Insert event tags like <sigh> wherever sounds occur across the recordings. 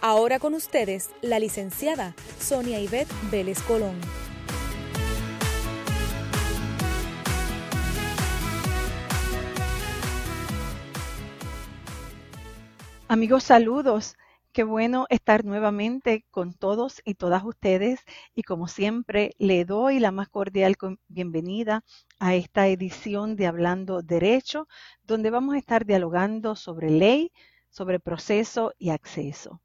Ahora con ustedes, la licenciada Sonia Ivette Vélez Colón. Amigos, saludos. Qué bueno estar nuevamente con todos y todas ustedes y como siempre le doy la más cordial bienvenida a esta edición de Hablando Derecho, donde vamos a estar dialogando sobre ley, sobre proceso y acceso.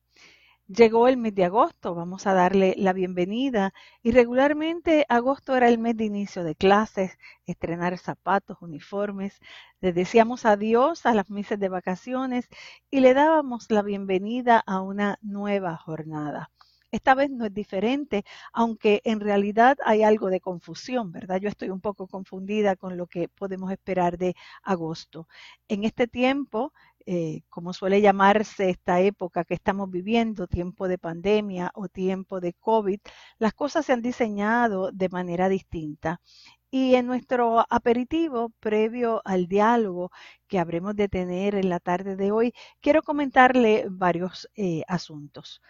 Llegó el mes de agosto, vamos a darle la bienvenida y regularmente agosto era el mes de inicio de clases, estrenar zapatos, uniformes, le decíamos adiós a las meses de vacaciones y le dábamos la bienvenida a una nueva jornada. Esta vez no es diferente, aunque en realidad hay algo de confusión, ¿verdad? Yo estoy un poco confundida con lo que podemos esperar de agosto. En este tiempo eh, como suele llamarse esta época que estamos viviendo, tiempo de pandemia o tiempo de COVID, las cosas se han diseñado de manera distinta. Y en nuestro aperitivo, previo al diálogo que habremos de tener en la tarde de hoy, quiero comentarle varios eh, asuntos.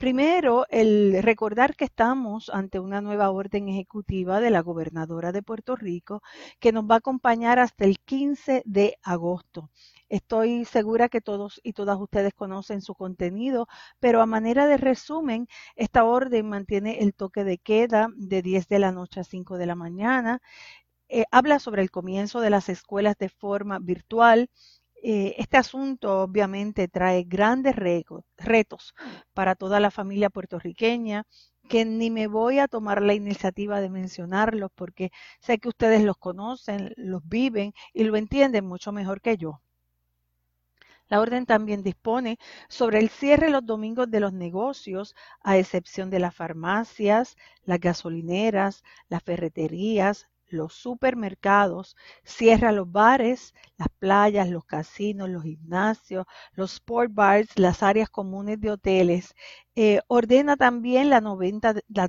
Primero, el recordar que estamos ante una nueva orden ejecutiva de la gobernadora de Puerto Rico que nos va a acompañar hasta el 15 de agosto. Estoy segura que todos y todas ustedes conocen su contenido, pero a manera de resumen, esta orden mantiene el toque de queda de 10 de la noche a 5 de la mañana. Eh, habla sobre el comienzo de las escuelas de forma virtual, eh, este asunto obviamente trae grandes retos para toda la familia puertorriqueña, que ni me voy a tomar la iniciativa de mencionarlos porque sé que ustedes los conocen, los viven y lo entienden mucho mejor que yo. La orden también dispone sobre el cierre los domingos de los negocios, a excepción de las farmacias, las gasolineras, las ferreterías, los supermercados, cierra los bares, las playas, los casinos, los gimnasios, los sport bars, las áreas comunes de hoteles. Eh, ordena también la noventa, la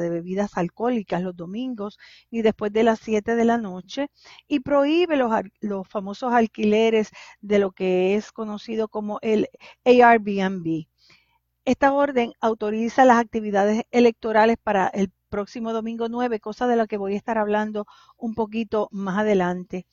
de bebidas alcohólicas los domingos y después de las 7 de la noche y prohíbe los, los famosos alquileres de lo que es conocido como el Airbnb. Esta orden autoriza las actividades electorales para el próximo domingo 9, cosa de la que voy a estar hablando un poquito más adelante.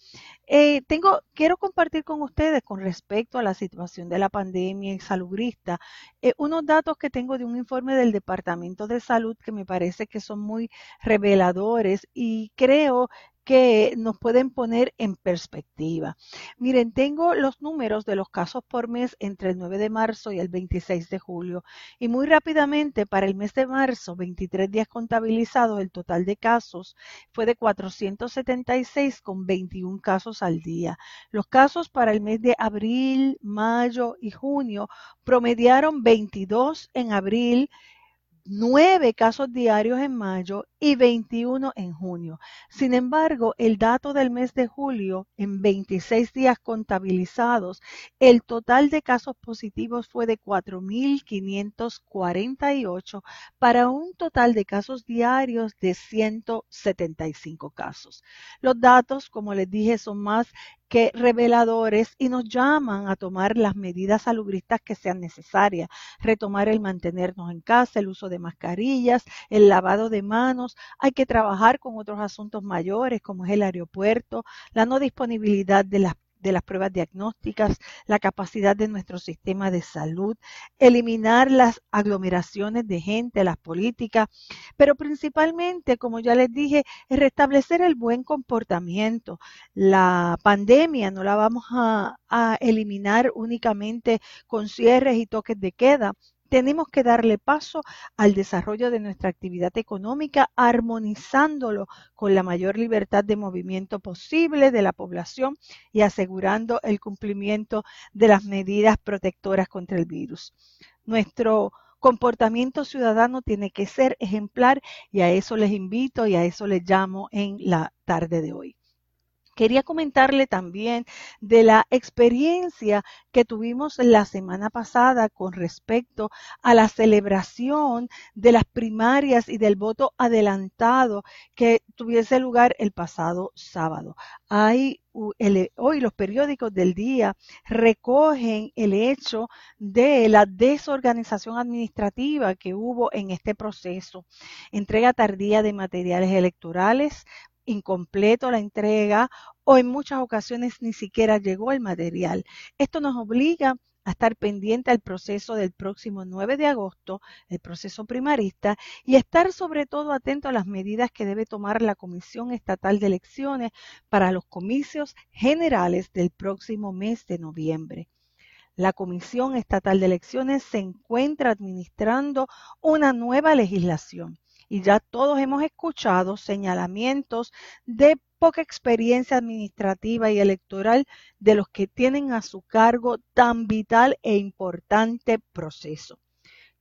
Eh, tengo, quiero compartir con ustedes con respecto a la situación de la pandemia y salubrista eh, unos datos que tengo de un informe del Departamento de Salud que me parece que son muy reveladores y creo que nos pueden poner en perspectiva. Miren, tengo los números de los casos por mes entre el 9 de marzo y el 26 de julio. Y muy rápidamente, para el mes de marzo, 23 días contabilizados, el total de casos fue de 476 con 21 casos al día. Los casos para el mes de abril, mayo y junio promediaron 22 en abril, 9 casos diarios en mayo y 21 en junio. Sin embargo, el dato del mes de julio, en 26 días contabilizados, el total de casos positivos fue de 4.548 para un total de casos diarios de 175 casos. Los datos, como les dije, son más que reveladores y nos llaman a tomar las medidas salubristas que sean necesarias, retomar el mantenernos en casa, el uso de mascarillas, el lavado de manos, hay que trabajar con otros asuntos mayores como es el aeropuerto, la no disponibilidad de las de las pruebas diagnósticas, la capacidad de nuestro sistema de salud, eliminar las aglomeraciones de gente, las políticas, pero principalmente, como ya les dije, es restablecer el buen comportamiento. La pandemia no la vamos a, eliminar únicamente con cierres y toques de queda, tenemos que darle paso al desarrollo de nuestra actividad económica, armonizándolo con la mayor libertad de movimiento posible de la población y asegurando el cumplimiento de las medidas protectoras contra el virus. Nuestro comportamiento ciudadano tiene que ser ejemplar y a eso les invito y a eso les llamo en la tarde de hoy. Quería comentarle también de la experiencia que tuvimos la semana pasada con respecto a la celebración de las primarias y del voto adelantado que tuviese lugar el pasado sábado. Hoy los periódicos del día recogen el hecho de la desorganización administrativa que hubo en este proceso. Entrega tardía de materiales electorales, incompleto la entrega o en muchas ocasiones ni siquiera llegó el material. Esto nos obliga a estar pendiente al proceso del próximo 9 de agosto, el proceso primarista, y estar sobre todo atento a las medidas que debe tomar la Comisión Estatal de Elecciones para los comicios generales del próximo mes de noviembre. La Comisión Estatal de Elecciones se encuentra administrando una nueva legislación y ya todos hemos escuchado señalamientos de poca experiencia administrativa y electoral de los que tienen a su cargo tan vital e importante proceso.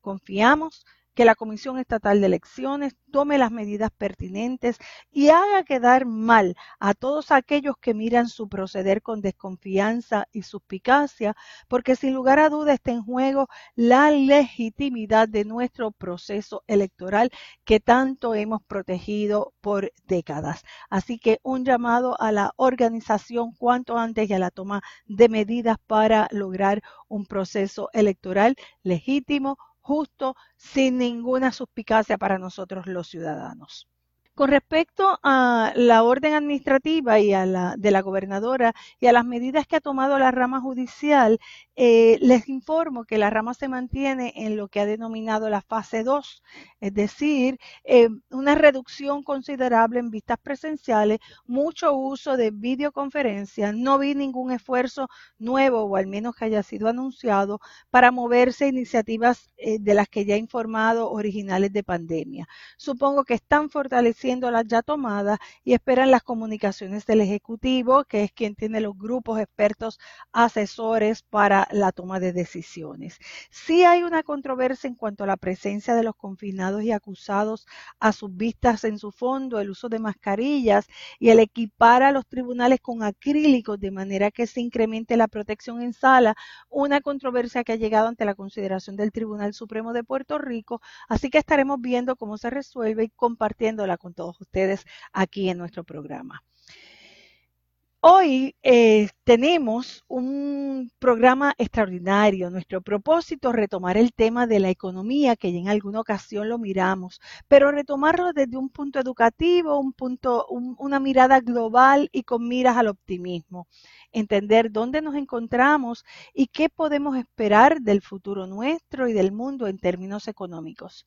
Confiamos que la Comisión Estatal de Elecciones tome las medidas pertinentes y haga quedar mal a todos aquellos que miran su proceder con desconfianza y suspicacia, porque sin lugar a duda está en juego la legitimidad de nuestro proceso electoral que tanto hemos protegido por décadas. Así que un llamado a la organización cuanto antes y a la toma de medidas para lograr un proceso electoral legítimo, justo, sin ninguna suspicacia para nosotros los ciudadanos. Con respecto a la orden administrativa y a la de la gobernadora y a las medidas que ha tomado la rama judicial, eh, les informo que la rama se mantiene en lo que ha denominado la fase 2, es decir, eh, una reducción considerable en vistas presenciales, mucho uso de videoconferencias. No vi ningún esfuerzo nuevo, o al menos que haya sido anunciado, para moverse iniciativas eh, de las que ya he informado originales de pandemia. Supongo que están fortaleciendo las ya tomadas y esperan las comunicaciones del Ejecutivo, que es quien tiene los grupos expertos asesores para la toma de decisiones. Sí hay una controversia en cuanto a la presencia de los confinados y acusados a sus vistas en su fondo, el uso de mascarillas y el equipar a los tribunales con acrílicos de manera que se incremente la protección en sala, una controversia que ha llegado ante la consideración del Tribunal Supremo de Puerto Rico, así que estaremos viendo cómo se resuelve y compartiéndola con todos ustedes aquí en nuestro programa. Hoy eh, tenemos un programa extraordinario. Nuestro propósito es retomar el tema de la economía, que ya en alguna ocasión lo miramos, pero retomarlo desde un punto educativo, un punto, una mirada global y con miras al optimismo. Entender dónde nos encontramos y qué podemos esperar del futuro nuestro y del mundo en términos económicos.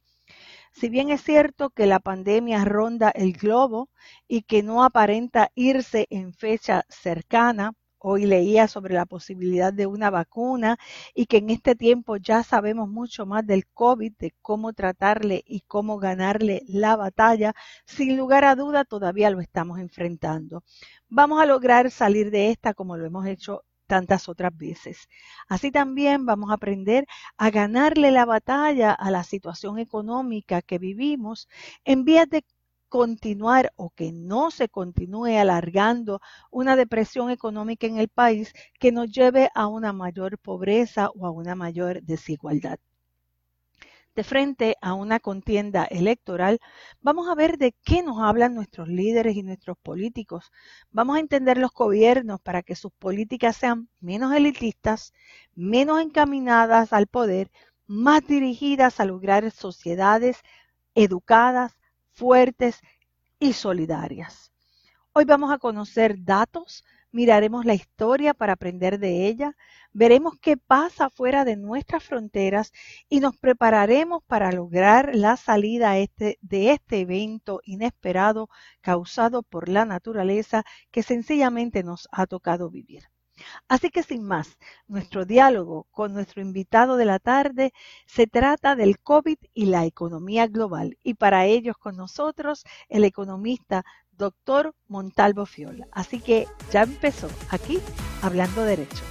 Si bien es cierto que la pandemia ronda el globo y que no aparenta irse en fecha cercana, hoy leía sobre la posibilidad de una vacuna y que en este tiempo ya sabemos mucho más del COVID, de cómo tratarle y cómo ganarle la batalla, sin lugar a duda todavía lo estamos enfrentando. Vamos a lograr salir de esta como lo hemos hecho tantas otras veces. Así también vamos a aprender a ganarle la batalla a la situación económica que vivimos en vías de continuar o que no se continúe alargando una depresión económica en el país que nos lleve a una mayor pobreza o a una mayor desigualdad de frente a una contienda electoral, vamos a ver de qué nos hablan nuestros líderes y nuestros políticos. Vamos a entender los gobiernos para que sus políticas sean menos elitistas, menos encaminadas al poder, más dirigidas a lograr sociedades educadas, fuertes y solidarias. Hoy vamos a conocer datos miraremos la historia para aprender de ella, veremos qué pasa fuera de nuestras fronteras y nos prepararemos para lograr la salida este, de este evento inesperado causado por la naturaleza que sencillamente nos ha tocado vivir. Así que sin más, nuestro diálogo con nuestro invitado de la tarde se trata del COVID y la economía global. Y para ellos con nosotros, el economista doctor Montalvo Fiola. Así que ya empezó aquí hablando derecho.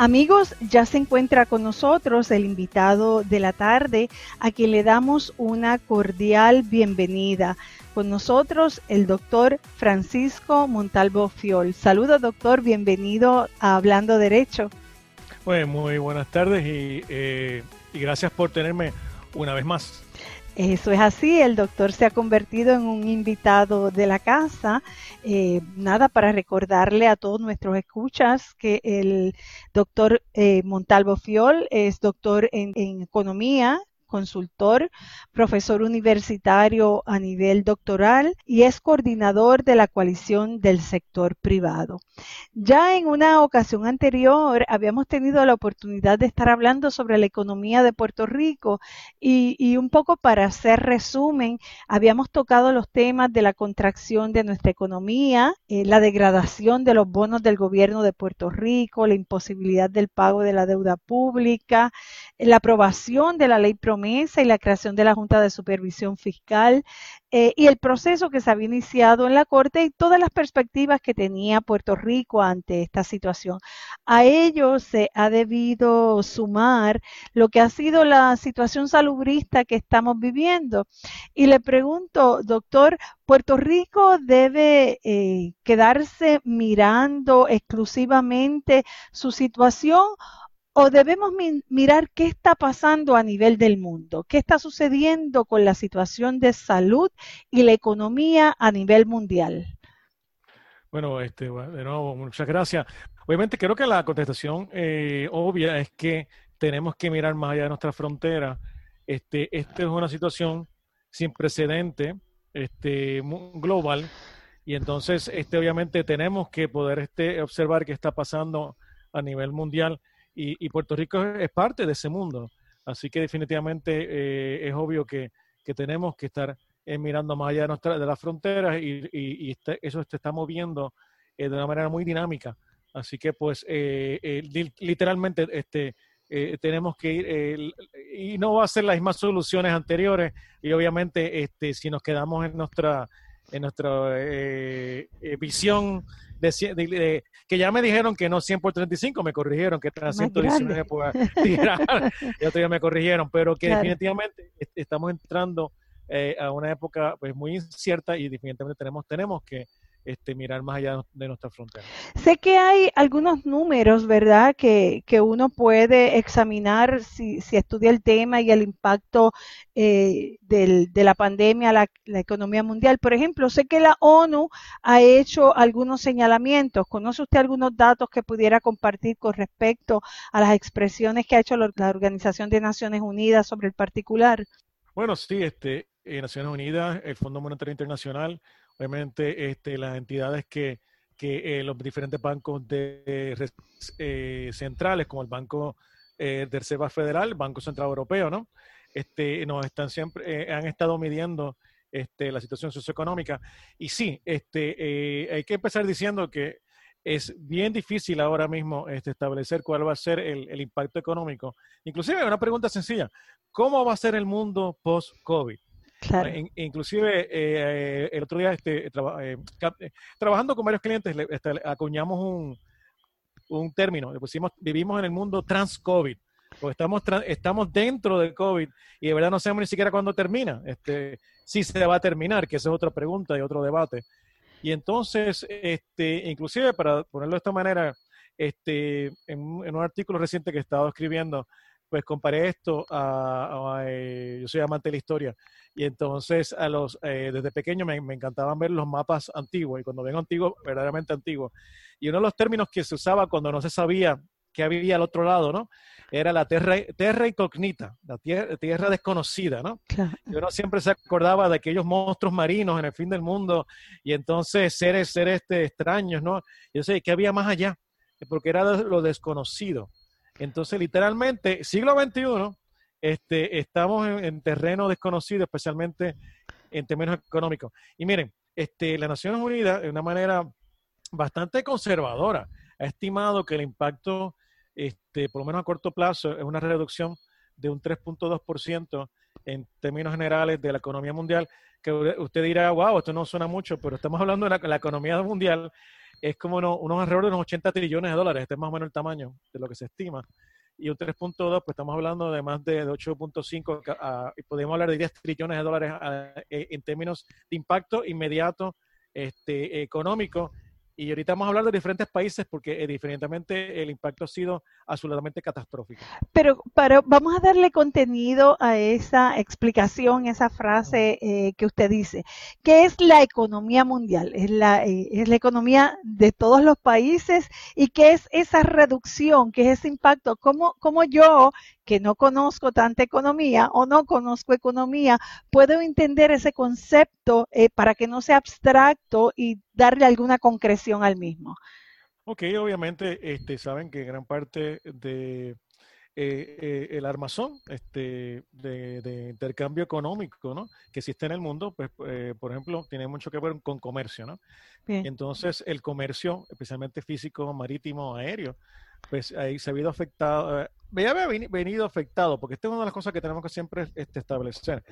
Amigos, ya se encuentra con nosotros el invitado de la tarde, a quien le damos una cordial bienvenida. Con nosotros el doctor Francisco Montalvo Fiol. Saludos, doctor, bienvenido a Hablando Derecho. Pues muy buenas tardes y, eh, y gracias por tenerme una vez más. Eso es así, el doctor se ha convertido en un invitado de la casa. Eh, nada, para recordarle a todos nuestros escuchas que el doctor eh, Montalvo Fiol es doctor en, en economía consultor, profesor universitario a nivel doctoral y es coordinador de la coalición del sector privado. Ya en una ocasión anterior habíamos tenido la oportunidad de estar hablando sobre la economía de Puerto Rico y, un poco para hacer resumen, habíamos tocado los temas de la contracción de nuestra economía, eh, la degradación de los bonos del gobierno de Puerto Rico, la imposibilidad del pago de la deuda pública, la aprobación de la ley y la creación de la Junta de Supervisión Fiscal eh, y el proceso que se había iniciado en la Corte y todas las perspectivas que tenía Puerto Rico ante esta situación. A ello se ha debido sumar lo que ha sido la situación salubrista que estamos viviendo. Y le pregunto, doctor, ¿Puerto Rico debe eh, quedarse mirando exclusivamente su situación o debemos mirar qué está pasando a nivel del mundo, qué está sucediendo con la situación de salud y la economía a nivel mundial. Bueno, este, de nuevo, muchas gracias. Obviamente creo que la contestación eh, obvia es que tenemos que mirar más allá de nuestra frontera. Este, esta es una situación sin precedente, este, global, y entonces, este, obviamente, tenemos que poder este, observar qué está pasando a nivel mundial y, Puerto Rico es parte de ese mundo. Así que definitivamente eh, es obvio que, tenemos que estar eh, mirando más allá de, nuestra, de las fronteras y, este, eso se está moviendo eh, de una manera muy dinámica. Así que pues literalmente este, tenemos que ir y no va a ser las mismas soluciones anteriores y obviamente este, si nos quedamos en nuestra en nuestra visión de, que ya me dijeron que no 100 por 35, me corrigieron que eran 119 por tirar, <laughs> y otro día me corrigieron, pero que definitivamente estamos entrando eh, a una época pues muy incierta y definitivamente tenemos, tenemos que este, mirar más allá de nuestra frontera. Sé que hay algunos números, ¿verdad?, que, que uno puede examinar si, si, estudia el tema y el impacto eh, del, de la pandemia a la, la, economía mundial. Por ejemplo, sé que la ONU ha hecho algunos señalamientos. ¿Conoce usted algunos datos que pudiera compartir con respecto a las expresiones que ha hecho la Organización de Naciones Unidas sobre el particular? Bueno, sí, este, eh, Naciones Unidas, el Fondo Monetario Internacional, obviamente este, las entidades que, eh, los diferentes bancos de, eh, centrales, como el Banco eh, de Reserva Federal, Banco Central Europeo, ¿no? Este, nos están siempre, han estado midiendo este, la situación socioeconómica. Y sí, este, hay que empezar diciendo que es bien difícil ahora mismo este, establecer cuál va a ser el, el impacto económico. Inclusive una pregunta sencilla, ¿cómo va a ser el mundo post-COVID? Inclusive eh, el otro día este, eh, eh, trabajando con varios clientes este, acuñamos un, un término, le pusimos vivimos en el mundo trans-COVID. Porque estamos, estamos dentro del COVID y de verdad no sabemos ni siquiera cuándo termina. Este, si se va a terminar, que esa es otra pregunta y otro debate. Y entonces, este, inclusive para ponerlo de esta manera, este, en, en un artículo reciente que he estado escribiendo, pues comparé esto a, eh, yo soy amante de la historia y entonces a los eh, desde pequeño me, encantaban ver los mapas antiguos y cuando vengo antiguo verdaderamente antiguo y uno de los términos que se usaba cuando no se sabía qué había al otro lado no era la tierra tierra incognita la tierra, tierra desconocida no y uno siempre se acordaba de aquellos monstruos marinos en el fin del mundo y entonces seres seres este, extraños no yo sé qué había más allá porque era lo desconocido entonces, literalmente, siglo XXI, este, estamos en, terreno desconocido, especialmente en términos económicos. Y miren, este, las Naciones Unidas, de una manera bastante conservadora, ha estimado que el impacto, este, por lo menos a corto plazo, es una reducción de un 3.2% en términos generales de la economía mundial, que usted dirá, wow, esto no suena mucho, pero estamos hablando de la, economía mundial es como unos alrededor de unos 80 trillones de dólares, este es más o menos el tamaño de lo que se estima. Y un 3.2, pues estamos hablando de más de 8.5, y podemos hablar de 10 trillones de dólares eh, en términos de impacto inmediato este, económico y ahorita vamos a hablar de diferentes países porque eh, diferentemente el impacto ha sido absolutamente catastrófico. Pero, vamos a darle contenido a esa explicación, esa frase eh, que usted dice. ¿Qué es la economía mundial? ¿Es la, eh, es la economía de todos los países? ¿Y qué es esa reducción? ¿Qué es ese impacto? ¿Cómo, cómo yo que no conozco tanta economía o no conozco economía, puedo entender ese concepto eh, para que no sea abstracto y darle alguna concreción al mismo. Ok, obviamente este, saben que gran parte de eh, eh, el armazón este, de, intercambio económico ¿no? que existe en el mundo, pues, por ejemplo, tiene mucho que ver con comercio. ¿no? Entonces, el comercio, especialmente físico, marítimo, aéreo, pues ahí se ha habido afectado, eh, ya había venido afectado, porque esta es una de las cosas que tenemos que siempre este, establecer.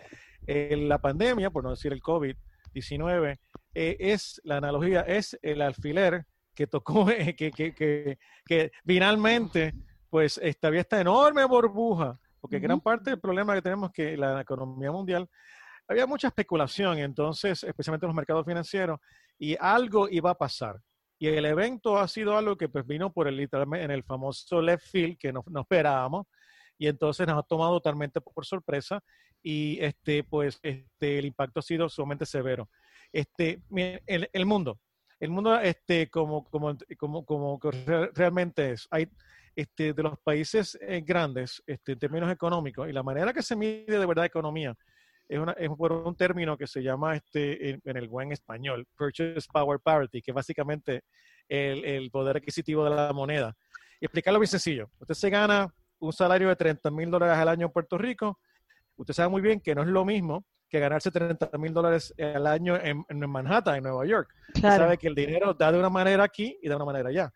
la pandemia, por no decir el COVID-19, eh, es, la analogía es el alfiler que tocó, <laughs> que, que, que, finalmente, pues esta, había esta enorme burbuja, porque gran parte del problema que tenemos es que la economía mundial había mucha especulación, entonces, especialmente en los mercados financieros, y algo iba a pasar. Y el evento ha sido algo que pues vino por el literalmente en el famoso left field que no, no esperábamos y entonces nos ha tomado totalmente por sorpresa y este pues este el impacto ha sido sumamente severo. Este el, el mundo, el mundo este como como como como realmente es. Hay este de los países eh, grandes este en términos económicos y la manera que se mide de verdad economía es, una, es por un término que se llama este, en, el buen español, Purchase Power Parity, que es básicamente el, el poder adquisitivo de la moneda. Y explicarlo bien sencillo. Usted se gana un salario de 30 mil dólares al año en Puerto Rico. Usted sabe muy bien que no es lo mismo que ganarse 30 mil dólares al año en, en, Manhattan, en Nueva York. Claro. sabe que el dinero da de una manera aquí y de una manera allá.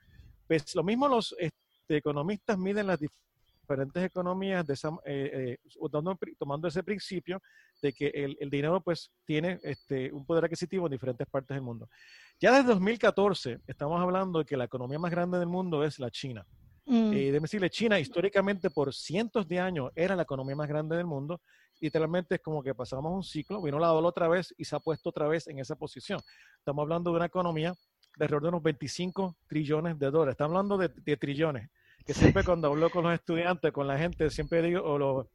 Pues lo mismo los este, economistas miden las diferentes economías de eh, eh, tomando ese principio de que el, dinero pues tiene este, un poder adquisitivo en diferentes partes del mundo. Ya desde 2014 estamos hablando de que la economía más grande del mundo es la China. Mm. Eh, decirle, China históricamente por cientos de años era la economía más grande del mundo. Literalmente es como que pasamos un ciclo, vino la doble otra vez y se ha puesto otra vez en esa posición. Estamos hablando de una economía de alrededor de unos 25 trillones de dólares. Estamos hablando de, de trillones que siempre <laughs> cuando hablo con los estudiantes, con la gente, siempre digo, o lo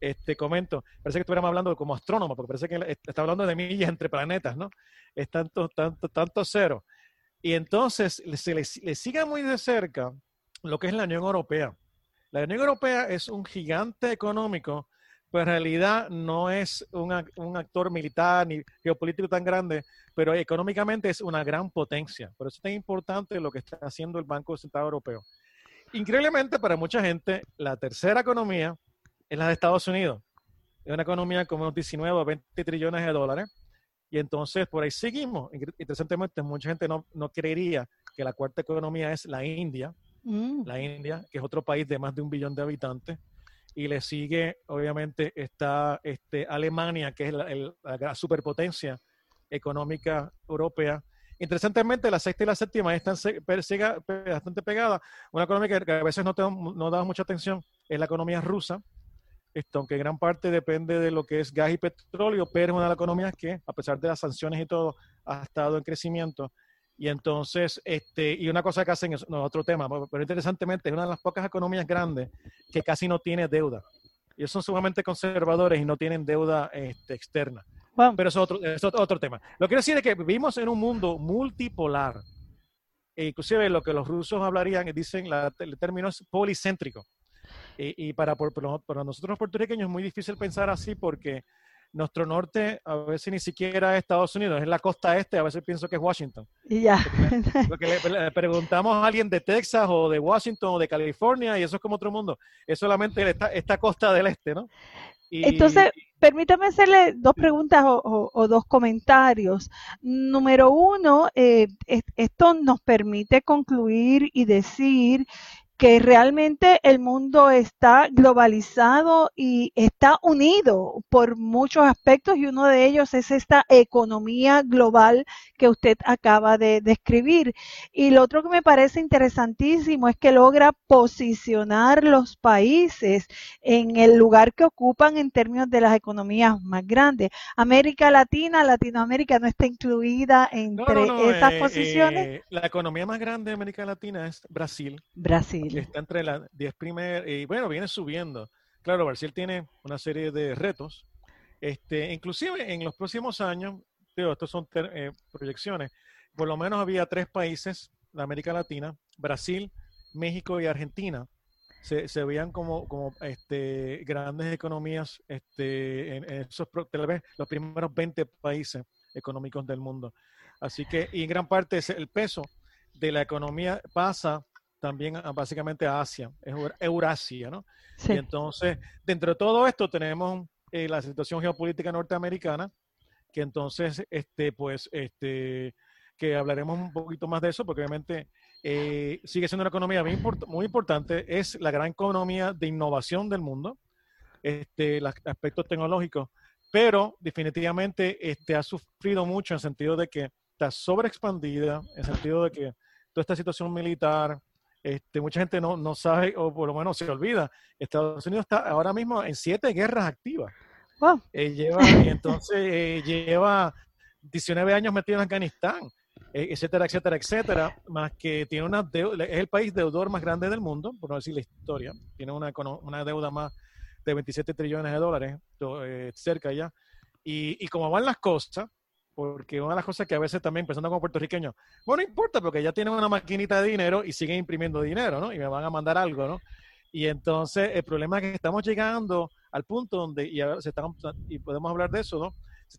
este, comento, parece que estuviéramos hablando como astrónomo, porque parece que está hablando de millas entre planetas, ¿no? Es tanto, tanto, tanto cero. Y entonces se le, sigue muy de cerca lo que es la Unión Europea. La Unión Europea es un gigante económico, pero en realidad no es un, un, actor militar ni geopolítico tan grande, pero económicamente es una gran potencia. Por eso es tan importante lo que está haciendo el Banco Central Europeo. Increíblemente, para mucha gente, la tercera economía es la de Estados Unidos. Es una economía como unos 19 o 20 trillones de dólares. Y entonces por ahí seguimos. Interesantemente, mucha gente no, no creería que la cuarta economía es la India. Mm. La India, que es otro país de más de un billón de habitantes. Y le sigue, obviamente, está este, Alemania, que es la, la superpotencia económica europea Interesantemente, la sexta y la séptima están bastante pegadas. Una economía que a veces no, no damos mucha atención es la economía rusa, esto, aunque gran parte depende de lo que es gas y petróleo, pero es una de las economías que, a pesar de las sanciones y todo, ha estado en crecimiento. Y entonces, este, y una cosa que hacen es otro tema, pero interesantemente es una de las pocas economías grandes que casi no tiene deuda. Ellos son sumamente conservadores y no tienen deuda este, externa. Pero es otro, otro tema. Lo que quiero decir es que vivimos en un mundo multipolar. E inclusive lo que los rusos hablarían, dicen, la, el término es policéntrico. Y, para, para nosotros los puertorriqueños es muy difícil pensar así porque nuestro norte a veces ni siquiera es Estados Unidos, es la costa este, a veces pienso que es Washington. Y ya. Porque le, preguntamos a alguien de Texas o de Washington o de California y eso es como otro mundo. Es solamente esta, esta costa del este, ¿no? Entonces, permítame hacerle dos preguntas o, dos comentarios. Número uno, eh, esto nos permite concluir y decir que realmente el mundo está globalizado y está unido por muchos aspectos y uno de ellos es esta economía global que usted acaba de describir. Y lo otro que me parece interesantísimo es que logra posicionar los países en el lugar que ocupan en términos de las economías más grandes. América Latina, Latinoamérica no está incluida entre esas eh, posiciones. Eh, la economía más grande de América Latina es Brasil. Brasil. Está entre las 10 primeras, y bueno, viene subiendo. Claro, Brasil tiene una serie de retos. Este, inclusive en los próximos años, digo, estos son eh, proyecciones, por lo menos había tres países de América Latina, Brasil, México y Argentina, se, se veían como, como este, grandes economías este, en, esos, tal vez los primeros 20 países económicos del mundo. Así que, y en gran parte el peso de la economía pasa también básicamente a Asia, es Eurasia, ¿no? Y entonces, dentro de todo esto tenemos eh, la situación geopolítica norteamericana, que entonces, este, pues, este, que hablaremos un poquito más de eso, porque obviamente eh, sigue siendo una economía muy, muy, importante, es la gran economía de innovación del mundo, este, los aspectos tecnológicos, pero definitivamente este, ha sufrido mucho en el sentido de que está sobreexpandida, en el sentido de que toda esta situación militar, este, mucha gente no, no sabe, o por lo menos se olvida, Estados Unidos está ahora mismo en siete guerras activas. Eh, lleva, <laughs> y entonces eh, lleva 19 años metido en Afganistán, eh, etcétera, etcétera, etcétera, más que tiene una deuda, es el país deudor más grande del mundo, por no decir la historia, tiene una, una deuda más de 27 trillones de dólares, cerca ya, y, y como van las cosas, porque una de las cosas que a veces también pensando como puertorriqueño, bueno, no importa porque ya tienen una maquinita de dinero y siguen imprimiendo dinero, ¿no? Y me van a mandar algo, ¿no? Y entonces el problema es que estamos llegando al punto donde, y, se y podemos hablar de eso, ¿no?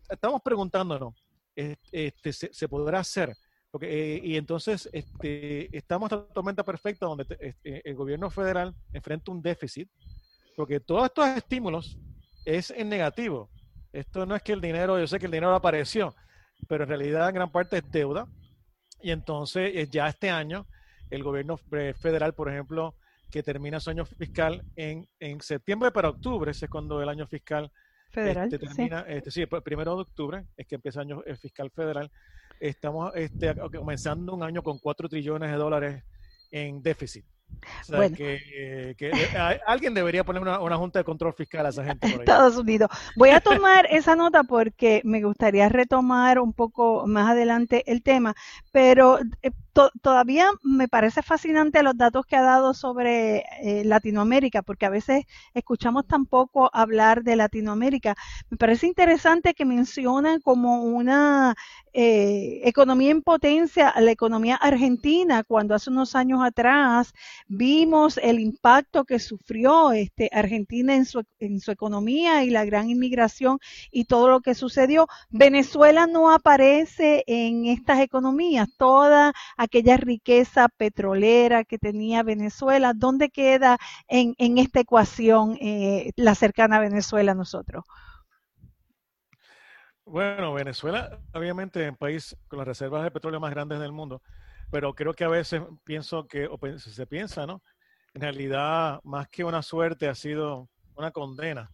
Estamos preguntándonos, este, ¿se, podrá hacer? Porque, eh, y entonces este, estamos en la tormenta perfecta donde este, el gobierno federal enfrenta un déficit, porque todos estos estímulos es en negativo. Esto no es que el dinero, yo sé que el dinero apareció, pero en realidad en gran parte es deuda. Y entonces eh, ya este año el gobierno federal, por ejemplo, que termina su año fiscal en, en septiembre para octubre, ese es cuando el año fiscal federal este, termina, sí. Este, sí, el primero de octubre es que empieza el año fiscal federal. Estamos este, comenzando un año con 4 trillones de dólares en déficit bueno. que, que, <laughs> alguien debería poner una, una, junta de control fiscal a esa gente. Por ahí. Estados Unidos. Voy a tomar <laughs> esa nota porque me gustaría retomar un poco más adelante el tema, pero eh, to todavía me parece fascinante los datos que ha dado sobre eh, Latinoamérica, porque a veces escuchamos tan poco hablar de Latinoamérica. Me parece interesante que mencionan como una eh, economía en potencia la economía argentina, cuando hace unos años atrás vimos el impacto que sufrió este, Argentina en su, en su economía y la gran inmigración y todo lo que sucedió. Venezuela no aparece en estas economías, toda aquella riqueza petrolera que tenía Venezuela, ¿dónde queda en, en esta ecuación eh, la cercana a Venezuela nosotros? Bueno, Venezuela obviamente es un país con las reservas de petróleo más grandes del mundo, pero creo que a veces pienso que, o se piensa, ¿no? En realidad, más que una suerte, ha sido una condena.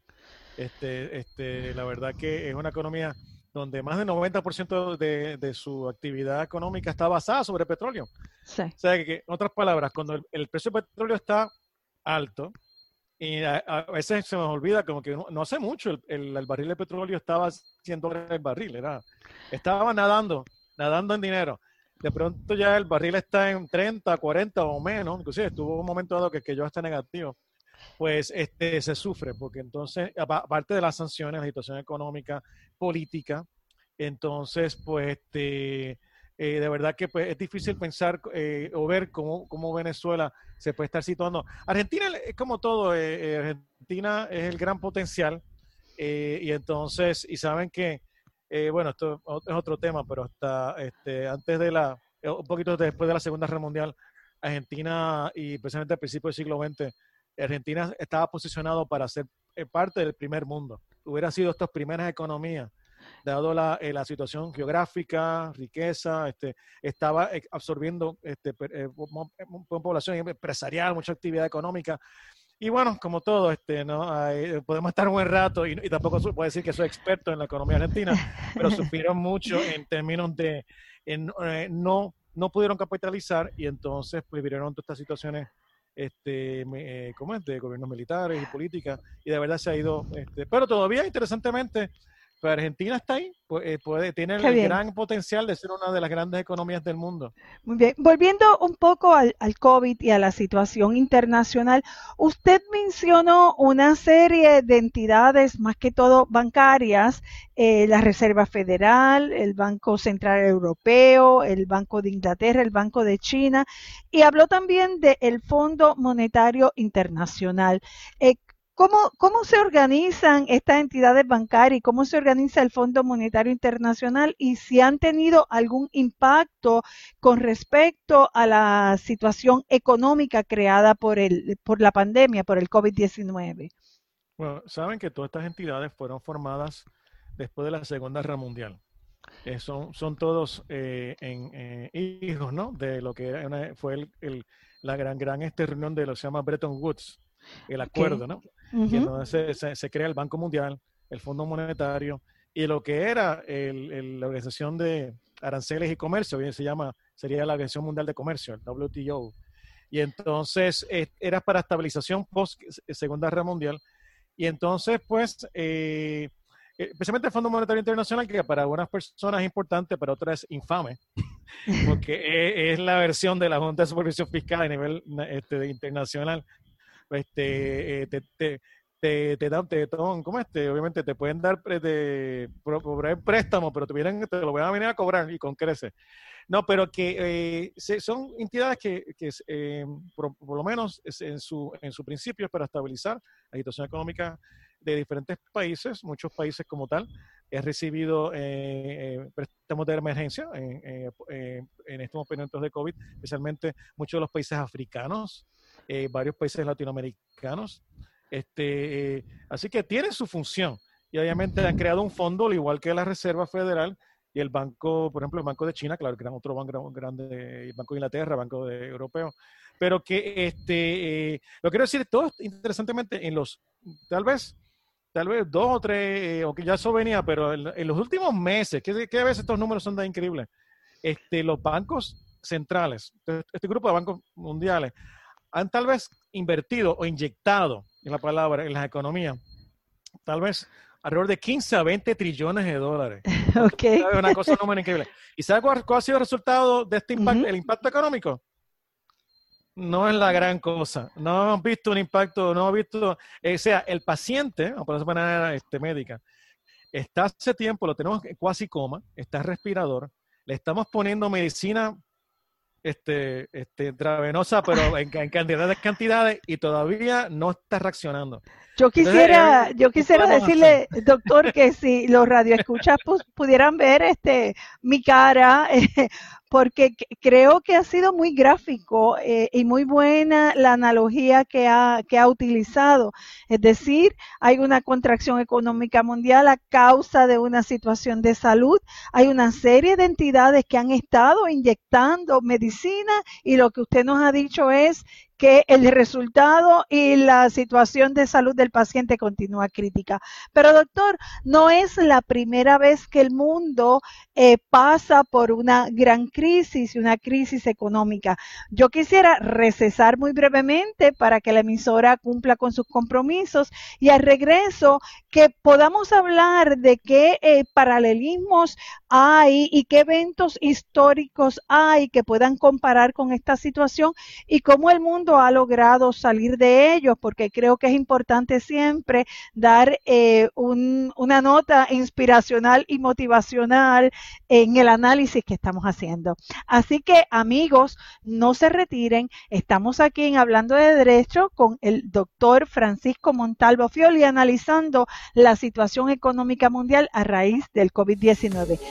Este, este, la verdad que es una economía donde más del 90% de, de su actividad económica está basada sobre petróleo. Sí. O sea, que, en otras palabras, cuando el, el precio del petróleo está alto, y a, a, veces se nos olvida como que no, no hace mucho el, el, el, barril de petróleo estaba 100 dólares el barril, era, estaba nadando, nadando en dinero. De pronto ya el barril está en 30, 40 o menos, inclusive estuvo un momento dado que, que yo está negativo. Pues este se sufre, porque entonces, aparte de las sanciones, la situación económica, política, entonces, pues este, eh, de verdad que pues, es difícil pensar eh, o ver cómo, cómo, Venezuela se puede estar situando. Argentina es como todo, eh, Argentina es el gran potencial y entonces, y saben que, bueno, esto es otro tema, pero hasta este, antes de la, un poquito después de la Segunda Guerra Mundial, Argentina y precisamente al principio del siglo XX, Argentina estaba posicionado para ser parte del primer mundo. Hubiera sido estas primeras economías dado la, eh, la situación geográfica, riqueza, este, estaba absorbiendo este, eh, población empresarial, mucha actividad económica. Y bueno, como todo, este, ¿no? podemos estar un buen rato y, y, tampoco puedo decir que soy experto en la economía argentina, pero <laughs> sufrieron mucho en términos de en, no, no pudieron capitalizar y entonces pues, vivieron todas estas situaciones este, eh, ¿cómo es? de gobiernos militares y políticas, y de verdad se ha ido, este, pero todavía interesantemente, pues Argentina está ahí, eh, puede, tiene el gran potencial de ser una de las grandes economías del mundo. Muy bien. Volviendo un poco al, al, COVID y a la situación internacional, usted mencionó una serie de entidades, más que todo bancarias, eh, la Reserva Federal, el Banco Central Europeo, el Banco de Inglaterra, el Banco de China, y habló también del Fondo Monetario Internacional. Eh, ¿Cómo, ¿Cómo se organizan estas entidades bancarias y cómo se organiza el Fondo Monetario Internacional y si han tenido algún impacto con respecto a la situación económica creada por, el, por la pandemia, por el COVID-19? Bueno, saben que todas estas entidades fueron formadas después de la Segunda Guerra Mundial. Eh, son, son todos eh, en, eh, hijos, ¿no? De lo que fue el, la gran, gran este reunión de lo que se llama Bretton Woods, el acuerdo, ¿no? Y entonces se, crea el Banco Mundial, el Fondo Monetario, y lo que era la Organización de Aranceles y Comercio, bien se llama, sería la Organización Mundial de Comercio, el WTO. Y entonces eh, era para estabilización post Segunda Guerra Mundial. Y entonces, pues, eh, especialmente el Fondo Monetario Internacional, que para algunas personas es importante, para otras es infame, <laughs> porque es, la versión de la Junta de Supervisión Fiscal a nivel este, internacional, este, eh, te, te, te, te, dan, te ¿cómo este? Obviamente te pueden dar de, cobrar préstamo, pero te, vienen, te lo van a venir a cobrar y con crece. No, pero que eh, son entidades que, que eh, por, lo menos en su, en su principio es para estabilizar la situación económica de diferentes países, muchos países como tal. He recibido eh, préstamos de emergencia en, en estos momentos de COVID, especialmente muchos de los países africanos, eh, varios países latinoamericanos. Este, eh, así que tiene su función. Y obviamente han creado un fondo, al igual que la Reserva Federal y el Banco, por ejemplo, el Banco de China, claro, que era otro banco grande, el Banco de Inglaterra, Banco de Europeo. Pero que este, eh, lo quiero decir, todo interesantemente, en los, tal vez, tal vez dos o tres, o que ya eso venía, pero en, los últimos meses, que, que, a veces estos números son tan increíbles, este, los bancos centrales, este, este grupo de bancos mundiales, han tal vez invertido o inyectado, en la palabra, en las economías, tal vez alrededor de 15 a 20 trillones de dólares. <laughs> Ok. Es una cosa no increíble. ¿Y sabe cuál, ha sido el resultado de este impacto, el impacto económico? No es la gran cosa. No hemos visto un impacto, no hemos visto, eh, o sea, el paciente, por esa manera este, médica, está hace tiempo, lo tenemos casi coma, está respirador, le estamos poniendo medicina este, este, intravenosa, pero <laughs> en, en cantidades, cantidades, y todavía no está reaccionando. Yo quisiera, yo quisiera decirle, doctor, que si los radioescuchas pudieran ver este mi cara, <laughs> eh, porque creo que ha sido muy gráfico eh, y muy buena la analogía que ha, que ha utilizado. Es decir, hay una contracción económica mundial a causa de una situación de salud. Hay una serie de entidades que han estado inyectando medicina y lo que usted nos ha dicho es que el resultado y la situación de salud del paciente continúa crítica. Pero doctor, no es la primera vez que el mundo eh, pasa por una gran crisis una crisis económica. Yo quisiera recesar muy brevemente para que la emisora cumpla con sus compromisos y al regreso que podamos hablar de qué eh, paralelismos hay y qué eventos históricos hay que puedan comparar con esta situación y cómo el mundo ha logrado salir de ellos, porque creo que es importante siempre dar eh, una nota inspiracional y motivacional en el análisis que estamos haciendo. Así que amigos, no se retiren. Estamos aquí en Hablando de Derecho con el doctor Francisco Montalvo Fioli analizando la situación económica mundial a raíz del COVID-19.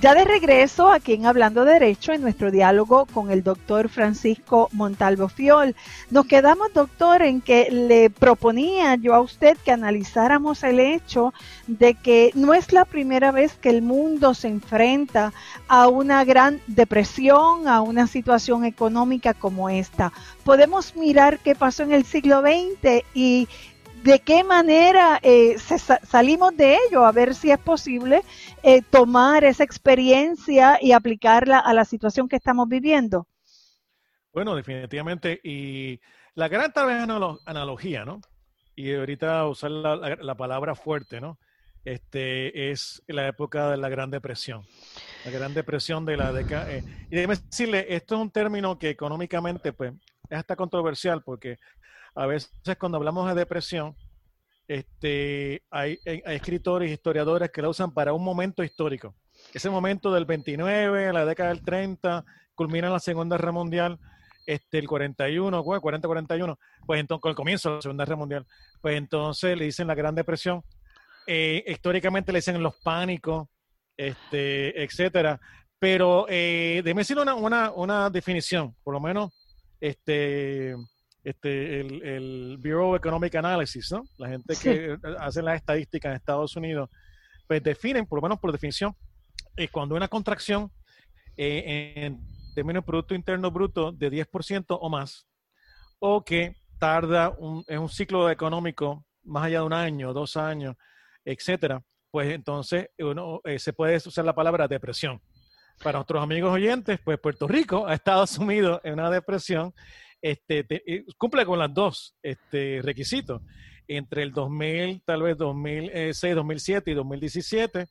Ya de regreso aquí en Hablando Derecho, en nuestro diálogo con el doctor Francisco Montalvo Fiol, nos quedamos, doctor, en que le proponía yo a usted que analizáramos el hecho de que no es la primera vez que el mundo se enfrenta a una gran depresión, a una situación económica como esta. Podemos mirar qué pasó en el siglo XX y de qué manera eh, salimos de ello, a ver si es posible eh, tomar esa experiencia y aplicarla a la situación que estamos viviendo. Bueno, definitivamente. Y la gran tal vez analogía, ¿no? Y ahorita usar la, palabra fuerte, ¿no? Este es la época de la Gran Depresión. La Gran Depresión de la década. Eh, y déjeme decirle, esto es un término que económicamente, pues, es hasta controversial porque a veces cuando hablamos de depresión, este, hay, escritores y historiadores que la usan para un momento histórico. Ese momento del 29, la década del 30, culmina la Segunda Guerra Mundial, este, el 41, 40-41, pues entonces, con el comienzo de la Segunda Guerra Mundial, pues entonces le dicen la Gran Depresión. Eh, históricamente le dicen los pánicos, este, etcétera. Pero eh, déjeme decir una, una, una definición, por lo menos, este, este, el, Bureau of Economic Analysis, ¿no? La gente que hace las estadísticas en Estados Unidos, pues definen, por lo menos por definición, es cuando una contracción eh, en términos de Producto Interno Bruto de 10% o más, o que tarda un, en un ciclo económico más allá de un año, dos años, etcétera, pues entonces uno, eh, se puede usar la palabra depresión. Para nuestros amigos oyentes, pues Puerto Rico ha estado sumido en una depresión este, eh, cumple con las dos este, requisitos. Entre el 2000, tal vez 2006, 2007 y 2017,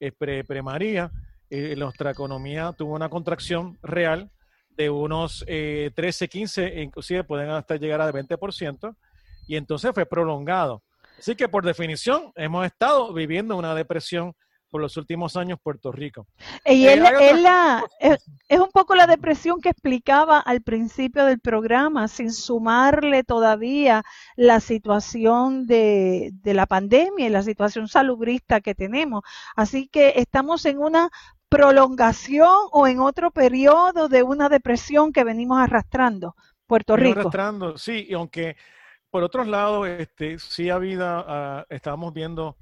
eh, pre, pre María, eh, nuestra economía tuvo una contracción real de unos 13, 15, inclusive pueden hasta llegar a 20%, y entonces fue prolongado. Así que por definición hemos estado viviendo una depresión por los últimos años Puerto Rico. Y él, es, un poco la depresión que explicaba al principio del programa, sin sumarle todavía la situación de, de la pandemia y la situación salubrista que tenemos. Así que estamos en una prolongación o en otro periodo de una depresión que venimos arrastrando Puerto Rico. Arrastrando, sí, y aunque por otro lado, este, sí ha habido, uh, estábamos viendo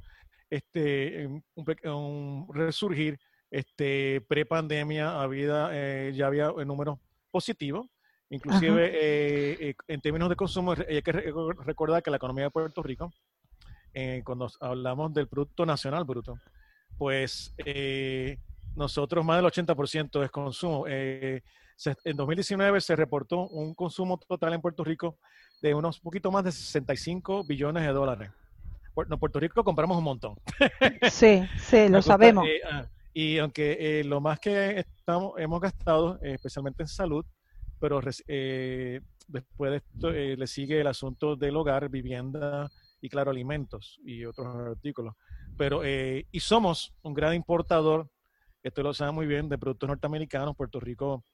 este, un, resurgir este, pre-pandemia había, eh, ya había números positivos, inclusive eh, eh, en términos de consumo, hay que recordar que la economía de Puerto Rico, cuando hablamos del Producto Nacional Bruto, pues nosotros más del 80% es consumo. en 2019 se reportó un consumo total en Puerto Rico de unos poquito más de 65 billones de dólares en Puerto Rico compramos un montón. <laughs> Sí, sí, lo <laughs> sabemos. Eh, ah, y aunque eh, lo más que estamos, hemos gastado, eh, especialmente en salud, pero después de esto le sigue el asunto del hogar, vivienda y, claro, alimentos y otros artículos. Pero, y somos un gran importador, esto lo sabe muy bien, de productos norteamericanos. Puerto Rico,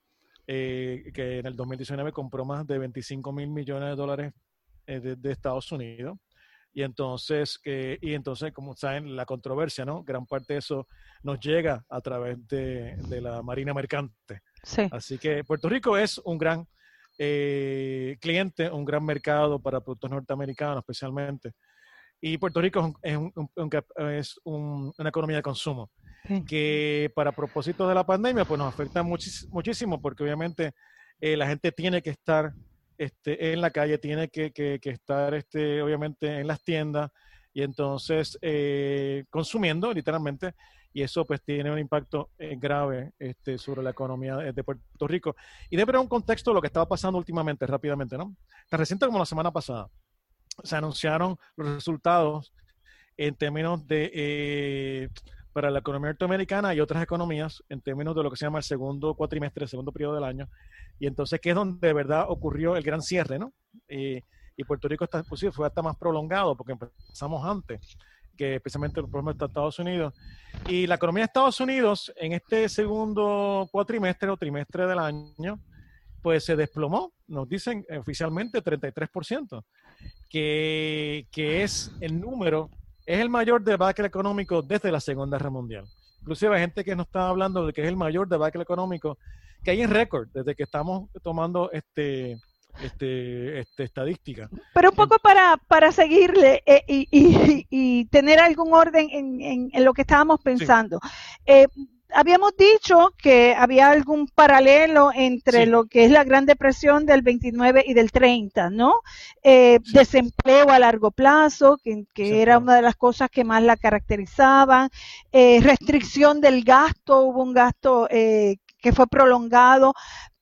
que en el 2019 compró más de 25 mil millones de dólares de Estados Unidos y entonces, que y entonces, como saben, la controversia, ¿no? Gran parte de eso nos llega a través de, la Marina Mercante. Sí. Así que Puerto Rico es un gran eh, cliente, un gran mercado para productos norteamericanos especialmente. Y Puerto Rico es, es, una economía de consumo que para propósitos de la pandemia pues nos afecta muchísimo porque obviamente eh, la gente tiene que estar este, en la calle, tiene que, estar este, obviamente en las tiendas y entonces eh, consumiendo literalmente y eso pues tiene un impacto eh, grave este, sobre la economía de, Puerto Rico. Y debe haber un contexto de lo que estaba pasando últimamente, rápidamente, ¿no? Tan reciente como la semana pasada, se anunciaron los resultados en términos de eh, para la economía norteamericana y otras economías en términos de lo que se llama el segundo cuatrimestre, el segundo periodo del año. Y entonces, que es donde de verdad ocurrió el gran cierre, ¿no? y Puerto Rico está, pues fue hasta más prolongado porque empezamos antes, que especialmente los problemas de Estados Unidos. Y la economía de Estados Unidos en este segundo cuatrimestre o trimestre del año, pues se desplomó, nos dicen oficialmente 33%, que, que es el número, es el mayor debacle económico desde la Segunda Guerra Mundial. Inclusive hay gente que nos está hablando de que es el mayor debacle económico que hay en récord desde que estamos tomando este, este, este, estadística. Pero un poco para, para seguirle eh, y, y, y, tener algún orden en, en, en lo que estábamos pensando. Sí. Eh, habíamos dicho que había algún paralelo entre sí. lo que es la Gran Depresión del 29 y del 30, ¿no? Eh, sí. Desempleo a largo plazo, que, que sí, era una de las cosas que más la caracterizaban. Eh, restricción del gasto, hubo un gasto eh, que fue prolongado,